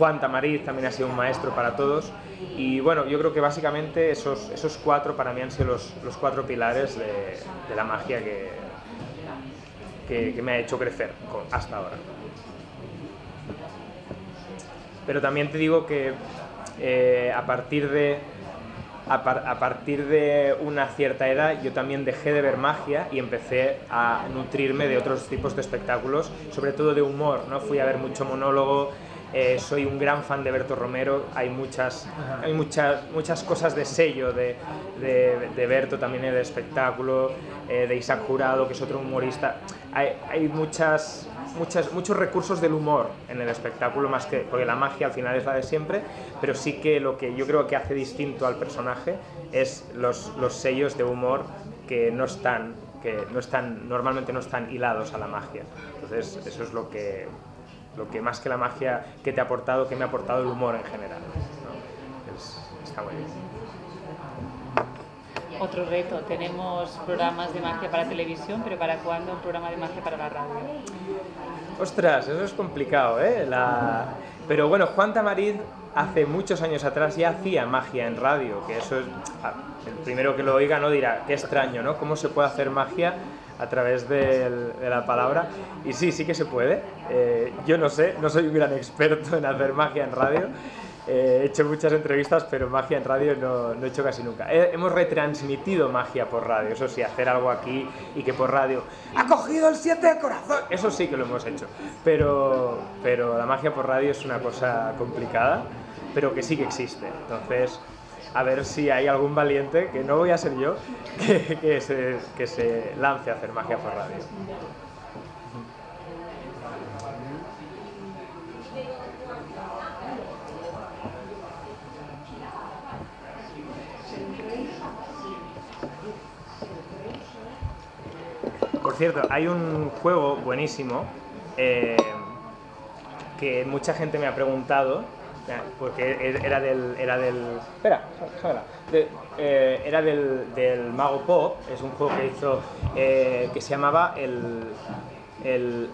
Juan Tamariz también ha sido un maestro para todos. Y bueno, yo creo que básicamente esos, esos cuatro para mí han sido los, los cuatro pilares de, la magia que, que, me ha hecho crecer hasta ahora. Pero también te digo que eh, a partir de a, par- a partir de una cierta edad yo también dejé de ver magia y empecé a nutrirme de otros tipos de espectáculos, sobre todo de humor, ¿no? Fui a ver mucho monólogo, eh, soy un gran fan de Berto Romero, hay muchas, hay muchas, muchas cosas de sello de, de, de Berto también en el espectáculo, eh, de Isaac Jurado, que es otro humorista. Hay, hay muchas, muchas, muchos recursos del humor en el espectáculo, más que, porque la magia al final es la de siempre, pero sí que lo que yo creo que hace distinto al personaje es los, los sellos de humor que no están que no están normalmente no están hilados a la magia. Entonces eso es lo que lo que más que la magia que te ha aportado que me ha aportado el humor en general está muy bien Otro reto, tenemos programas de magia para televisión, pero ¿para cuándo un programa de magia para la radio? Ostras, eso es complicado, ¿eh? La... Pero bueno, Juan Tamariz hace muchos años atrás ya hacía magia en radio, que eso es... ah, El primero que lo oiga no dirá, qué extraño, ¿no? ¿Cómo se puede hacer magia a través de la palabra? Y sí, sí que se puede. Eh, yo no sé, no soy un gran experto en hacer magia en radio. Eh, he hecho muchas entrevistas, pero magia en radio no, no he hecho casi nunca. Eh, hemos retransmitido magia por radio, eso sí, hacer algo aquí y que por radio ha cogido el siete de corazón. Eso sí que lo hemos hecho. Pero, pero la magia por radio es una cosa complicada, pero que sí que existe. Entonces, a ver si hay algún valiente, que no voy a ser yo, que, que se, que se lance a hacer magia por radio. Cierto, hay un juego buenísimo eh, que mucha gente me ha preguntado, porque era del... Era del espera. De- eh, era del, del Mago Pop, es un juego que hizo, eh, que se llamaba el... el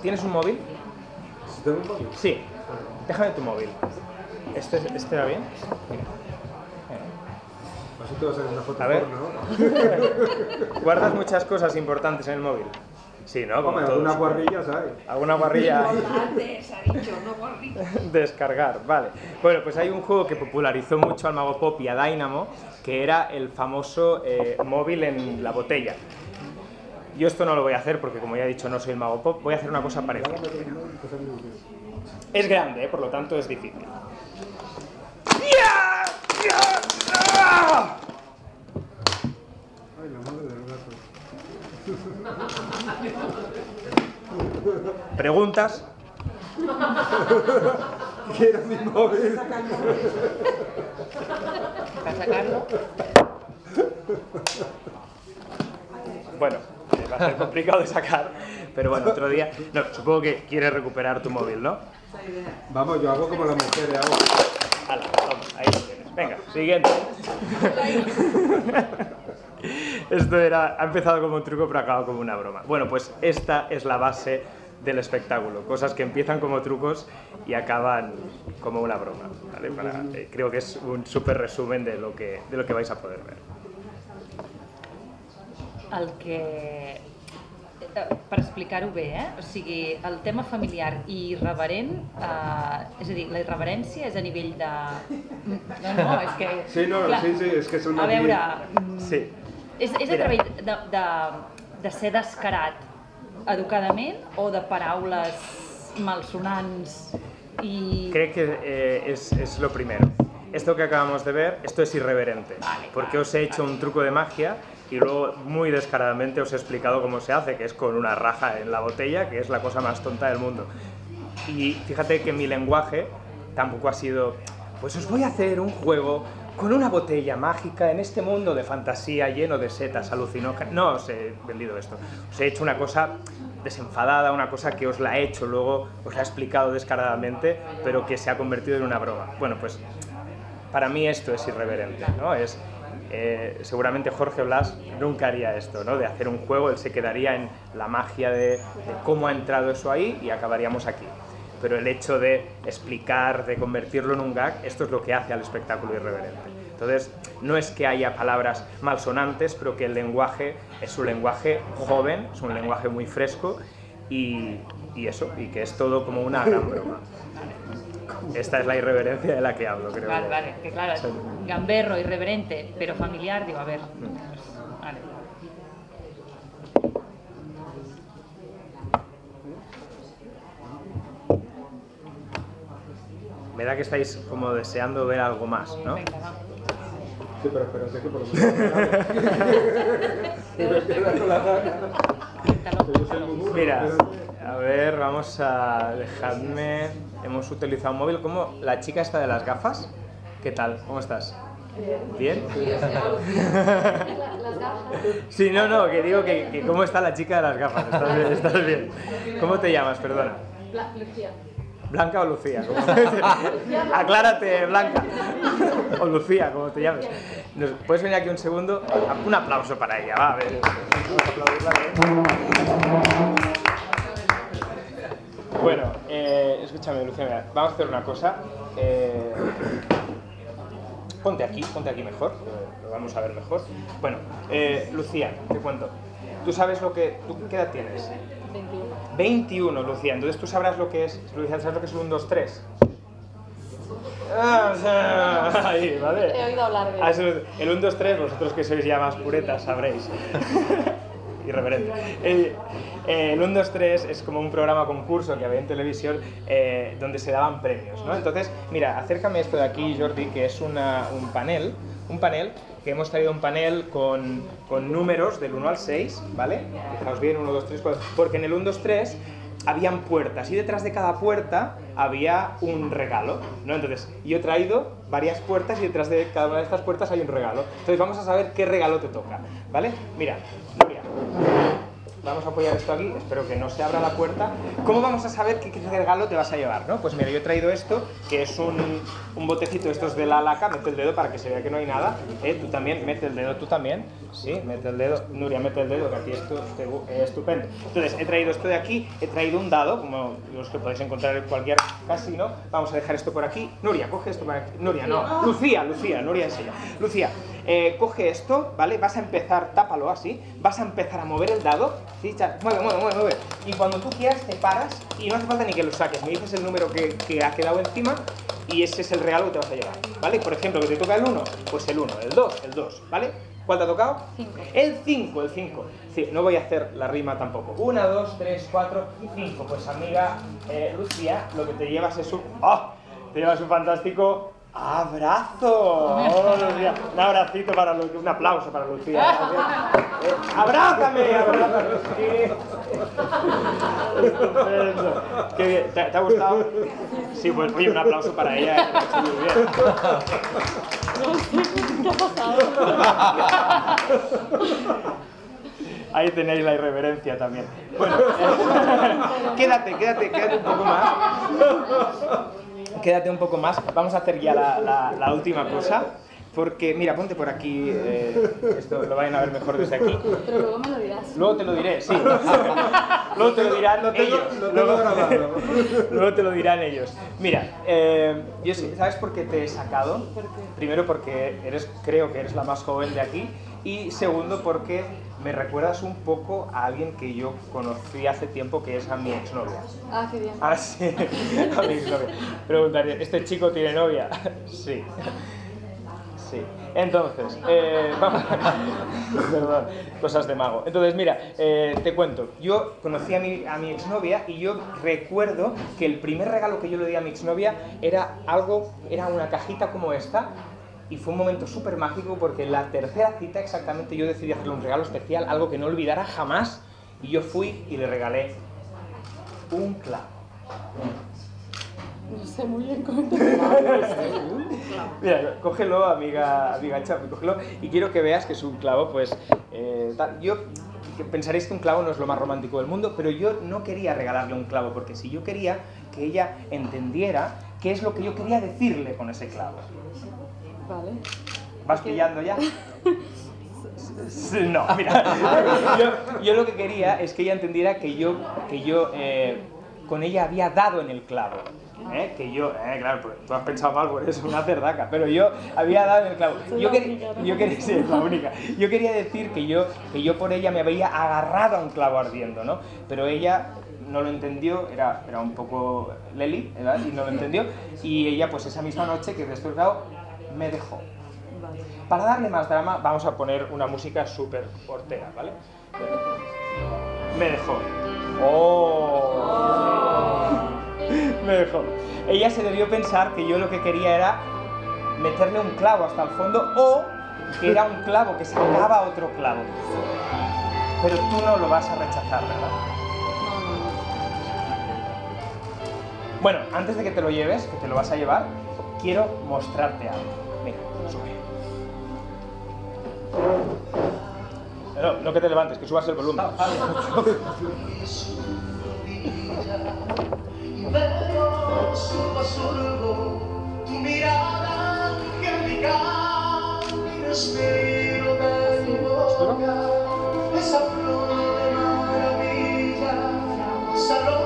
¿Tienes un móvil? ¿Tengo un móvil? Sí, déjame tu móvil. ¿Este, este va bien? Así te va a salir una foto A ver. porno, ¿Guardas muchas cosas importantes en el móvil? Sí, ¿no? Como Hombre, todos. algunas guarrillas hay. ¿Alguna guarrilla? Antes ha dicho, no guarrito. Descargar, vale. Bueno, pues hay un juego que popularizó mucho al Mago Pop y a Dynamo, que era el famoso eh, móvil en la botella. Yo esto no lo voy a hacer porque, como ya he dicho, no soy el Mago Pop. Voy a hacer una cosa parecida. Es grande, eh, por lo tanto es difícil. Ay, la madre del gato. ¿Preguntas? Quiero mi móvil. ¿Para sacarlo? Bueno, eh, va a ser complicado de sacar, pero bueno, otro día. No, supongo que quieres recuperar tu móvil, ¿no? Vamos, yo hago como las mujeres, hago. Hala, toma, ahí lo tienes. Venga, siguiente. Esto era, ha empezado como un truco, pero ha acabado como una broma. Bueno, pues esta es la base del espectáculo. Cosas que empiezan como trucos y acaban como una broma. ¿vale? Para- eh, creo que es un súper resumen de lo, que, de lo que vais a poder ver. el que per explicar-ho bé, eh? o sigui, el tema familiar i irreverent, eh, és a dir, la irreverència és a nivell de... No, no, és que... Sí, no, sí, sí, és que són A aquí- veure, mm, Sí. és, és a Mira. través de, de, de ser descarat educadament o de paraules malsonants i... Creo que eh, es, es lo primero. Esto que acabamos de ver, esto es irreverente. porque os he hecho un truco de magia y luego muy descaradamente os he explicado cómo se hace, que es con una raja en la botella, que es la cosa más tonta del mundo. Y fíjate que mi lenguaje tampoco ha sido, pues os voy a hacer un juego con una botella mágica en este mundo de fantasía lleno de setas alucinógenas. No os he vendido esto. Os he hecho una cosa desenfadada, una cosa que os la he hecho, luego os la he explicado descaradamente, pero que se ha convertido en una broma. Bueno, pues para mí esto es irreverente, ¿no? Es, eh, seguramente Jorge Blas nunca haría esto, ¿no? De hacer un juego, él se quedaría en la magia de, cómo ha entrado eso ahí y acabaríamos aquí. Pero el hecho de explicar, de convertirlo en un gag, esto es lo que hace al espectáculo irreverente. Entonces, no es que haya palabras malsonantes, pero que el lenguaje es un lenguaje joven, es un lenguaje muy fresco y, y eso, y que es todo como una gran broma. Esta es la irreverencia de la que hablo, creo. Vale, vale, que claro, gamberro, irreverente, pero familiar, digo, a ver, vale. Me da que estáis como deseando ver algo más, ¿no? Venga, va. Sí, pero espérate que por lo menos. Mira, a ver, vamos a dejadme. Hemos utilizado un móvil como la chica esta de las gafas. ¿Qué tal? ¿Cómo estás? ¿Bien? Sí, no, no, que digo que, que cómo está la chica de las gafas. ¿Estás bien? ¿Estás bien? ¿Cómo te llamas? Perdona. Lucía. ¿Blanca o Lucía? ¿Cómo- Aclárate, Blanca. O Lucía, como te llames. ¿Nos- ¿Puedes venir aquí un segundo? Un aplauso para ella, va, a ver. Bueno, eh, escúchame, Lucía, mira, vamos a hacer una cosa. Eh, ponte aquí, ponte aquí mejor, lo vamos a ver mejor. Bueno, eh, Lucía, te cuento. ¿Tú sabes lo que... ¿Tú qué edad tienes? 21. 21, Lucía. Entonces tú sabrás lo que es. Lucía, ¿sabes lo que es el 1, 2, 3? Ah, o sea, ahí, ¿vale? He oído hablar de Ah, eso es- El 1, 2, 3, vosotros que sois ya más puretas sabréis. Irreverente. El, eh, el 1, 2, 3 es como un programa concurso que había en televisión eh, donde se daban premios, ¿no? Entonces, mira, acércame esto de aquí, Jordi, que es una- un panel, un panel que hemos traído un panel con, con números del 1 al 6, ¿vale? Fijaos bien, 1, 2, 3, 4, porque en el 1, 2, 3 habían puertas y detrás de cada puerta había un regalo, ¿no? Entonces, yo he traído varias puertas y detrás de cada una de estas puertas hay un regalo. Entonces, vamos a saber qué regalo te toca, ¿vale? Mira, Nuria, vamos a apoyar esto aquí, espero que no se abra la puerta. ¿Cómo vamos a saber qué, qué regalo te vas a llevar, no? Pues mira, yo he traído esto, que es un, un botecito de estos de la laca, mete el dedo para que se vea que no hay nada. ¿eh? Tú también, mete el dedo, tú también. Sí, mete el dedo. Nuria, mete el dedo, que aquí esto te gu- eh, estupendo. Entonces, he traído esto de aquí, he traído un dado, como los que podéis encontrar en cualquier casino. Vamos a dejar esto por aquí. Nuria, coge esto por aquí. Nuria, no. Lucía, Lucía, Nuria enseña. Lucía, eh, coge esto, ¿vale? Vas a empezar, tápalo así, vas a empezar a mover el dado, ¿sí? Mueve, mueve, mueve, mueve. Y cuando tú quieras te paras y no hace falta ni que lo saques, me dices el número que, que ha quedado encima y ese es el regalo que te vas a llevar, ¿vale? Por ejemplo, que te toca el 1, pues el 1, el 2, el 2, ¿vale? ¿Cuál te ha tocado? 5. El 5, el 5. Sí, no voy a hacer la rima tampoco. 1, 2, 3, 4 y 5. Pues amiga eh, Lucía, lo que te llevas es un... ¡Oh! Te llevas un fantástico abrazo. Un abracito para Lucía, un aplauso para Lucía. Eh, ¡Abrázame! ¡Abrázame! Sí. Qué bien. ¿Te, te ha gustado? Sí, pues oye, un aplauso para ella. eh, muy bien. Ahí tenéis la irreverencia también. Bueno, quédate, quédate, quédate un poco más. Quédate un poco más. Vamos a hacer ya la, la- la última cosa. Porque, mira, ponte por aquí. eh, esto lo vayan a ver mejor desde aquí. Pero luego me lo dirás. Luego te lo diré, sí. Luego te lo dirán Lo tengo- ellos. lo tengo Luego, grabado. luego te lo dirán ellos. Mira, eh, yo sí- ¿sabes por qué te he sacado? Primero porque eres, creo que eres la más joven de aquí. Y segundo porque me recuerdas un poco a alguien que yo conocí hace tiempo, que es a mi exnovia. Ah, qué bien. Ah, sí, a mi exnovia. Preguntaría, ¿este chico tiene novia? Sí. Sí. Entonces, eh, vamos. Perdón, cosas de mago. Entonces, mira, eh, te cuento. Yo conocí a mi, a mi exnovia y yo recuerdo que el primer regalo que yo le di a mi exnovia era algo, era una cajita como esta. Y fue un momento súper mágico porque en la tercera cita exactamente yo decidí hacerle un regalo especial, algo que no olvidara jamás. Y yo fui y le regalé un clavo. No sé muy bien cómo te Mira, cógelo, amiga, amiga Chapi, cógelo y quiero que veas que es un clavo, pues, eh, tal. yo pensaréis que un clavo no es lo más romántico del mundo, pero yo no quería regalarle un clavo, porque si yo quería que ella entendiera qué es lo que yo quería decirle con ese clavo. Vale. ¿Vas pillando ya? No, mira, yo, yo lo que quería es que ella entendiera que yo, que yo eh, con ella había dado en el clavo. ¿eh? Que yo, eh, claro, pues, tú has pensado mal, por eso una cerdaca, pero yo había dado en el clavo. Yo, la quer- única, ¿no? yo quería, sí, es la única. Yo quería decir que yo, que yo por ella me había agarrado a un clavo ardiendo, ¿no? Pero ella no lo entendió, era, era un poco Leli, ¿verdad? Y no lo entendió. Y ella, pues esa misma noche que después clavo, me dejó. Para darle más drama, vamos a poner una música súper hortera, ¿vale? Me dejó. ¡Oh! Me dejó. Ella se debió pensar que yo lo que quería era meterle un clavo hasta el fondo o que era un clavo que sacaba otro clavo. Pero tú no lo vas a rechazar, ¿verdad? Bueno, antes de que te lo lleves, que te lo vas a llevar, quiero mostrarte algo. No, no que te levantes, que subas el volumen. Veo surbo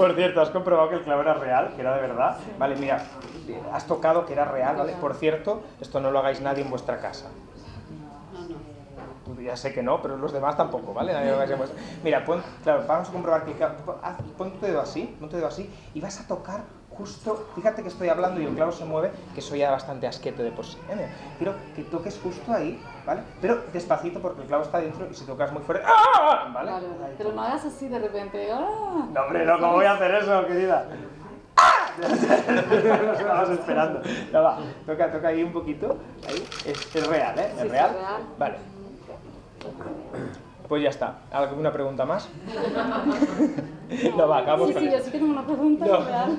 Por cierto, has comprobado que el clavo era real, que era de verdad. Vale, mira, has tocado que era real, ¿vale? Por cierto, esto no lo hagáis nadie en vuestra casa. Ya sé que no, pero los demás tampoco, ¿vale? Nadie lo hagáis en vuestra- Mira, pon, claro, vamos a comprobar que el clavo- pon- haz- pon tu dedo así, pon tu dedo así, y vas a tocar justo, fíjate que estoy hablando y el clavo se mueve, que soy ya bastante asquete de por sí. ¿eh? Quiero que toques justo ahí, ¿vale? Pero despacito porque el clavo está dentro y si tocas muy fuerte, ¡ah! ¿vale? Claro, pero no hagas así de repente. ¡ah! No, hombre, no, ¿cómo voy a hacer eso, querida? ¡Ah! Estabas esperando. No, va, toca, toca ahí un poquito. Ahí. Es, es real, ¿eh? Es sí, real. real. Vale. Pues ya está. ¿Alguna pregunta más? No, va, acabamos Sí, con sí, yo sí que tengo una pregunta No. real.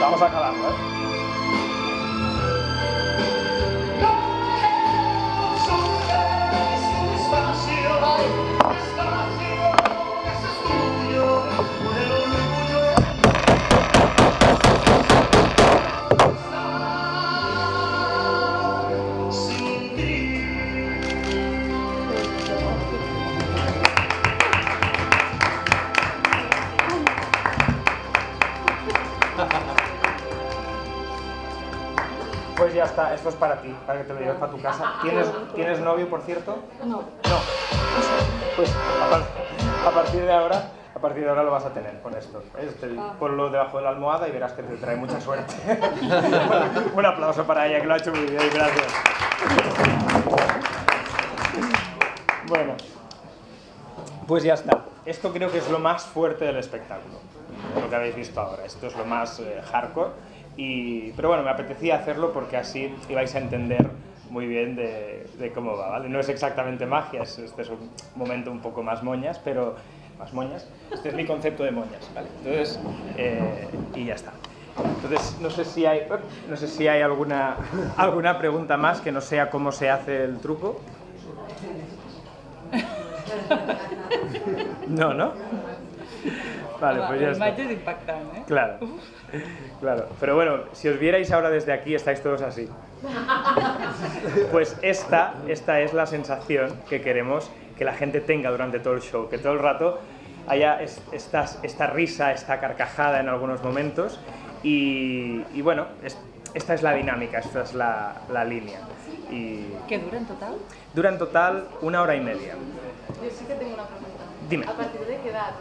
Vamos a acabarlo, ¿eh? Pues ya está, esto es para ti, para que te lo lleves para tu casa. ¿Tienes, ¿tienes novio, por cierto? No. No. Pues a, par- a partir de ahora, a partir de ahora lo vas a tener con esto. ¿ves? Te- Ah. Ponlo debajo de la almohada y verás que te trae mucha suerte. Un aplauso para ella, que lo ha hecho muy bien, gracias. Bueno, pues ya está. Esto creo que es lo más fuerte del espectáculo, lo que habéis visto ahora. Esto es lo más eh, hardcore. Y, pero bueno, me apetecía hacerlo porque así ibais a entender muy bien de, cómo va. No es exactamente magia, es, este es un momento un poco más moñas, pero más moñas. Este es mi concepto de moñas, ¿vale? Entonces, eh, y ya está. Entonces, no sé si hay, no sé si hay alguna, alguna pregunta más que no sea cómo se hace el truco. No, ¿no? Vale, pues ya está. es impactante, ¿eh? Claro, claro. Pero bueno, si os vierais ahora desde aquí, estáis todos así. Pues esta, esta es la sensación que queremos que la gente tenga durante todo el show, que todo el rato haya es- esta, esta risa, esta carcajada en algunos momentos. Y, y bueno, es- esta es la dinámica, esta es la, la línea. Y ¿Qué dura en total? dura en total una hora y media. Yo sí que tengo una pregunta. Dime. ¿A partir de qué edad?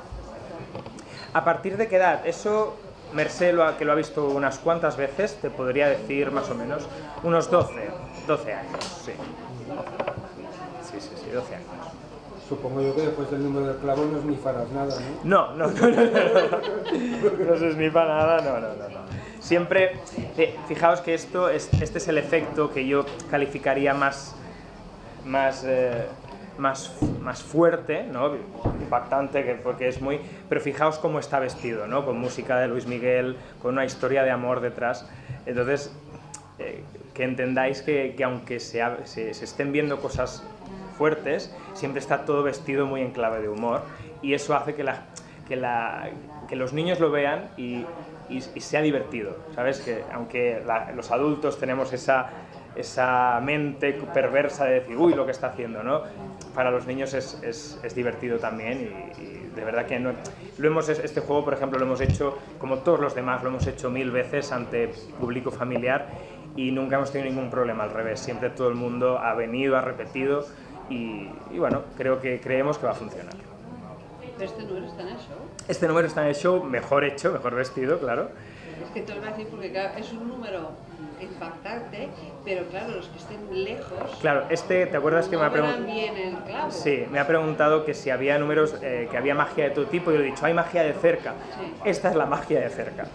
¿A partir de qué edad? Eso, ha- que lo ha visto unas cuantas veces, te podría decir más o menos unos 12, 12 años, sí. Sí, sí, sí, 12 años. Supongo yo que después del número del clavo no esnifarás nada, ¿no? No, no, no, no, no, no se esnifa nada, no, no, no, no. Siempre, eh, fijaos que esto, es, este es el efecto que yo calificaría más, más, eh, más, más fuerte, ¿no? impactante, que, porque es muy... Pero fijaos cómo está vestido, ¿no? Con música de Luis Miguel, con una historia de amor detrás. Entonces, eh, que entendáis que, que aunque se, se- estén viendo cosas fuertes, siempre está todo vestido muy en clave de humor y eso hace que, la, que, la- que los niños lo vean y, y- sea divertido, ¿sabes? Que aunque los adultos tenemos esa, esa mente perversa de decir, uy, lo que está haciendo, ¿no? Para los niños es, es- es divertido también y, y de verdad que no, lo hemos, este juego, por ejemplo, lo hemos hecho, como todos los demás, lo hemos hecho mil veces ante público familiar y nunca hemos tenido ningún problema al revés. Siempre todo el mundo ha venido, ha repetido y, y bueno, creo que creemos que va a funcionar. Pero este número está en el show. Este número está en el show, mejor hecho, mejor vestido, claro. Es que te lo voy a decir porque es un número impactante, pero claro, los que estén lejos Claro, este, ¿te acuerdas que me ha preguntado? Sí, me ha preguntado que si había números, eh, que había magia de todo tipo, y yo le he dicho, hay magia de cerca. Esta es la magia de cerca,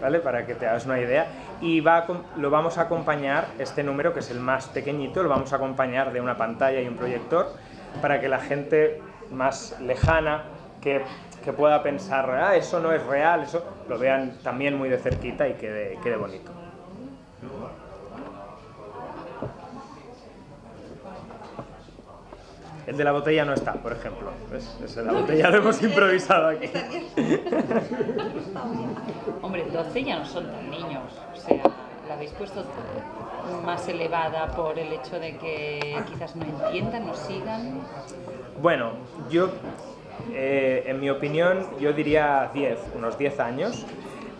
¿vale? Para que te hagas una idea. Y va a lo vamos a acompañar, este número, que es el más pequeñito, lo vamos a acompañar de una pantalla y un proyector, para que la gente más lejana, que, que pueda pensar, ah, eso no es real, eso, lo vean también muy de cerquita y quede, quede bonito. El de la botella no está, por ejemplo. ¿Ves? Ese de la botella lo hemos improvisado aquí. Hombre, 12 ya no son tan niños. O sea, la habéis puesto más elevada por el hecho de que quizás no entiendan, no sigan. Bueno, yo, eh, en mi opinión, yo diría 10, unos 10 años,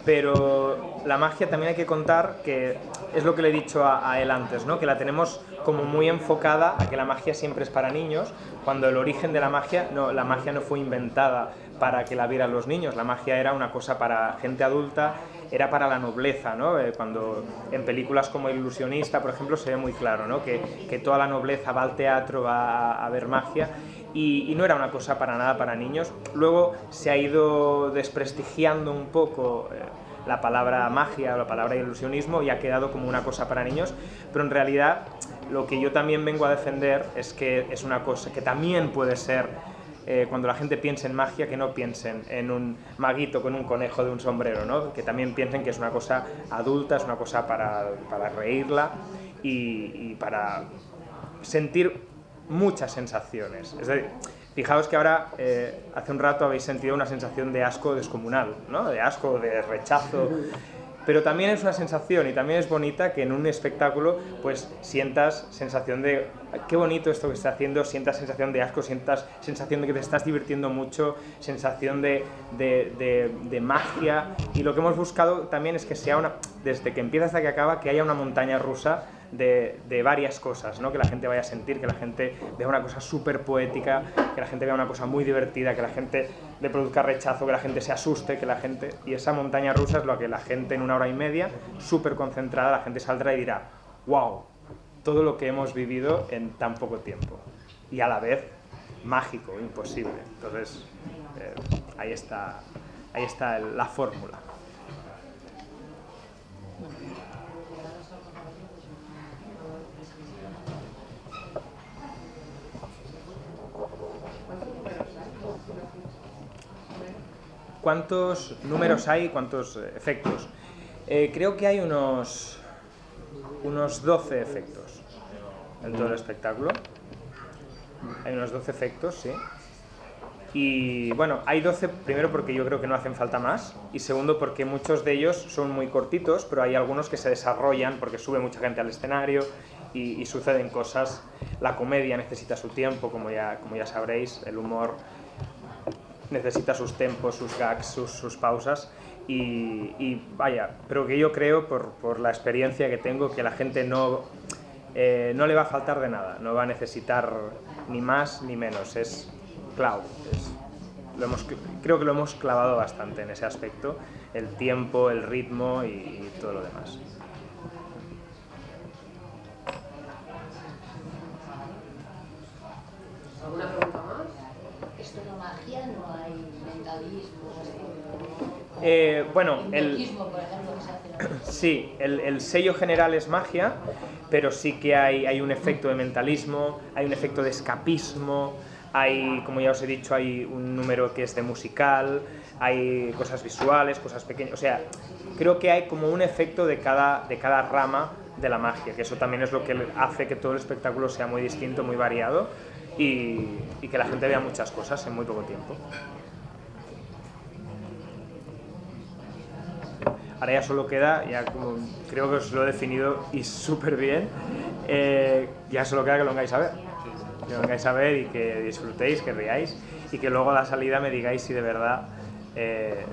pero la magia también hay que contar que es lo que le he dicho a, él antes, ¿no? que la tenemos como muy enfocada a que la magia siempre es para niños, cuando el origen de la magia, no, la magia no fue inventada para que la vieran los niños, la magia era una cosa para gente adulta, era para la nobleza, ¿no? Eh, cuando en películas como ilusionista, por ejemplo, se ve muy claro, ¿no? que, que toda la nobleza va al teatro, va a, a ver magia, y, y no era una cosa para nada para niños. Luego se ha ido desprestigiando un poco eh, la palabra magia o la palabra ilusionismo y ha quedado como una cosa para niños, pero en realidad lo que yo también vengo a defender es que es una cosa que también puede ser, eh, cuando la gente piense en magia, que no piensen en un maguito con un conejo de un sombrero, ¿no? que también piensen que es una cosa adulta, es una cosa para, para reírla y, y para sentir muchas sensaciones. Es decir, fijaos que ahora, eh, hace un rato habéis sentido una sensación de asco descomunal, ¿no? de asco, de rechazo. pero también es una sensación y también es bonita que en un espectáculo pues sientas sensación de qué bonito esto que estás haciendo, sientas sensación de asco, sientas sensación de que te estás divirtiendo mucho, sensación de, de, de- de magia y lo que hemos buscado también es que sea una, desde que empieza hasta que acaba, que haya una montaña rusa de, de varias cosas, ¿no? que la gente vaya a sentir, que la gente vea una cosa súper poética, que la gente vea una cosa muy divertida, que la gente le produzca rechazo, que la gente se asuste, que la gente... Y esa montaña rusa es lo que la gente en una hora y media, súper concentrada, la gente saldrá y dirá, wow, todo lo que hemos vivido en tan poco tiempo. Y a la vez, mágico, imposible. Entonces, eh, ahí está, ahí está la fórmula. ¿Cuántos números hay? ¿Cuántos eh, efectos? Eh, creo que hay unos, unos 12 efectos en todo el espectáculo. Hay unos 12 efectos, sí. Y bueno, hay 12 primero porque yo creo que no hacen falta más y segundo porque muchos de ellos son muy cortitos, pero hay algunos que se desarrollan porque sube mucha gente al escenario y, y suceden cosas. La comedia necesita su tiempo, como ya, como ya sabréis, el humor necesita sus tempos, sus gags, sus, sus pausas. Y, vaya, pero que yo creo, por, por la experiencia que tengo, que la gente no, eh, no le va a faltar de nada, no va a necesitar ni más ni menos, es clave. es- lo hemos, creo que lo hemos clavado bastante en ese aspecto, el tiempo, el ritmo y, y todo lo demás. ¿Alguna pregunta más? Esto no magia, no hay mentalismo, Eh, bueno, el, hipnotismo, por ejemplo, que se hace en otros Sí, el, el sello general es magia, pero sí que hay, hay un efecto de mentalismo, hay un efecto de escapismo, hay, como ya os he dicho, hay un número que es de musical, hay cosas visuales, cosas pequeñas, o sea, creo que hay como un efecto de cada, de cada rama de la magia, que eso también es lo que hace que todo el espectáculo sea muy distinto, muy variado y, y que la gente vea muchas cosas en muy poco tiempo. Ahora ya solo queda, ya como creo que os lo he definido y súper bien, eh, ya solo queda que lo vengáis a ver. Que lo vengáis a ver y que disfrutéis, que riáis y que luego a la salida me digáis si de verdad eh,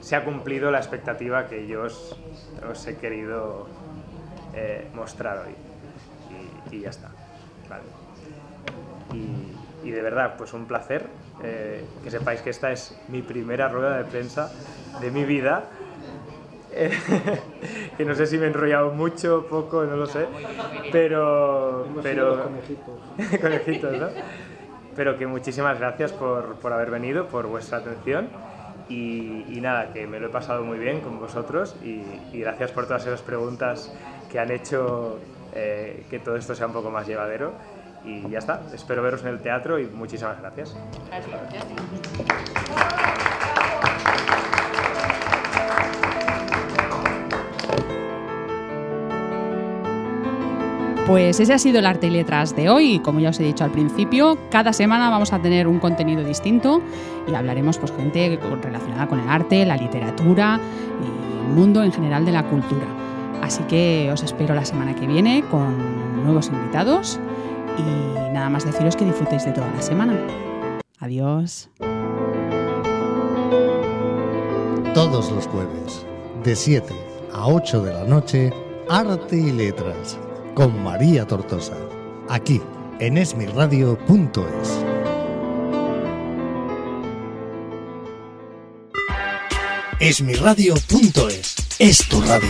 se ha cumplido la expectativa que yo os, he querido eh, mostrar hoy. Y, ya está. Vale. Y de verdad, pues un placer eh, que sepáis que esta es mi primera rueda de prensa de mi vida. Eh, que no sé si me he enrollado mucho, poco, no lo sé, pero... Pero conejitos. conejitos, ¿no? Pero que muchísimas gracias por, por haber venido, por vuestra atención y, y nada, que me lo he pasado muy bien con vosotros y, y gracias por todas esas preguntas que han hecho eh, que todo esto sea un poco más llevadero. Y ya está, espero veros en el teatro y muchísimas gracias. Pues ese ha sido el arte y letras de hoy. Como ya os he dicho al principio, cada semana vamos a tener un contenido distinto y hablaremos pues gente relacionada con el arte, la literatura y el mundo en general de la cultura. Así que os espero la semana que viene con nuevos invitados y nada más deciros que disfrutéis de toda la semana. Adiós. Todos los jueves, de 7 a 8 de la noche, Arte y Letras, con María Tortosa, aquí en esmirradio.es. Esmirradio.es es tu radio.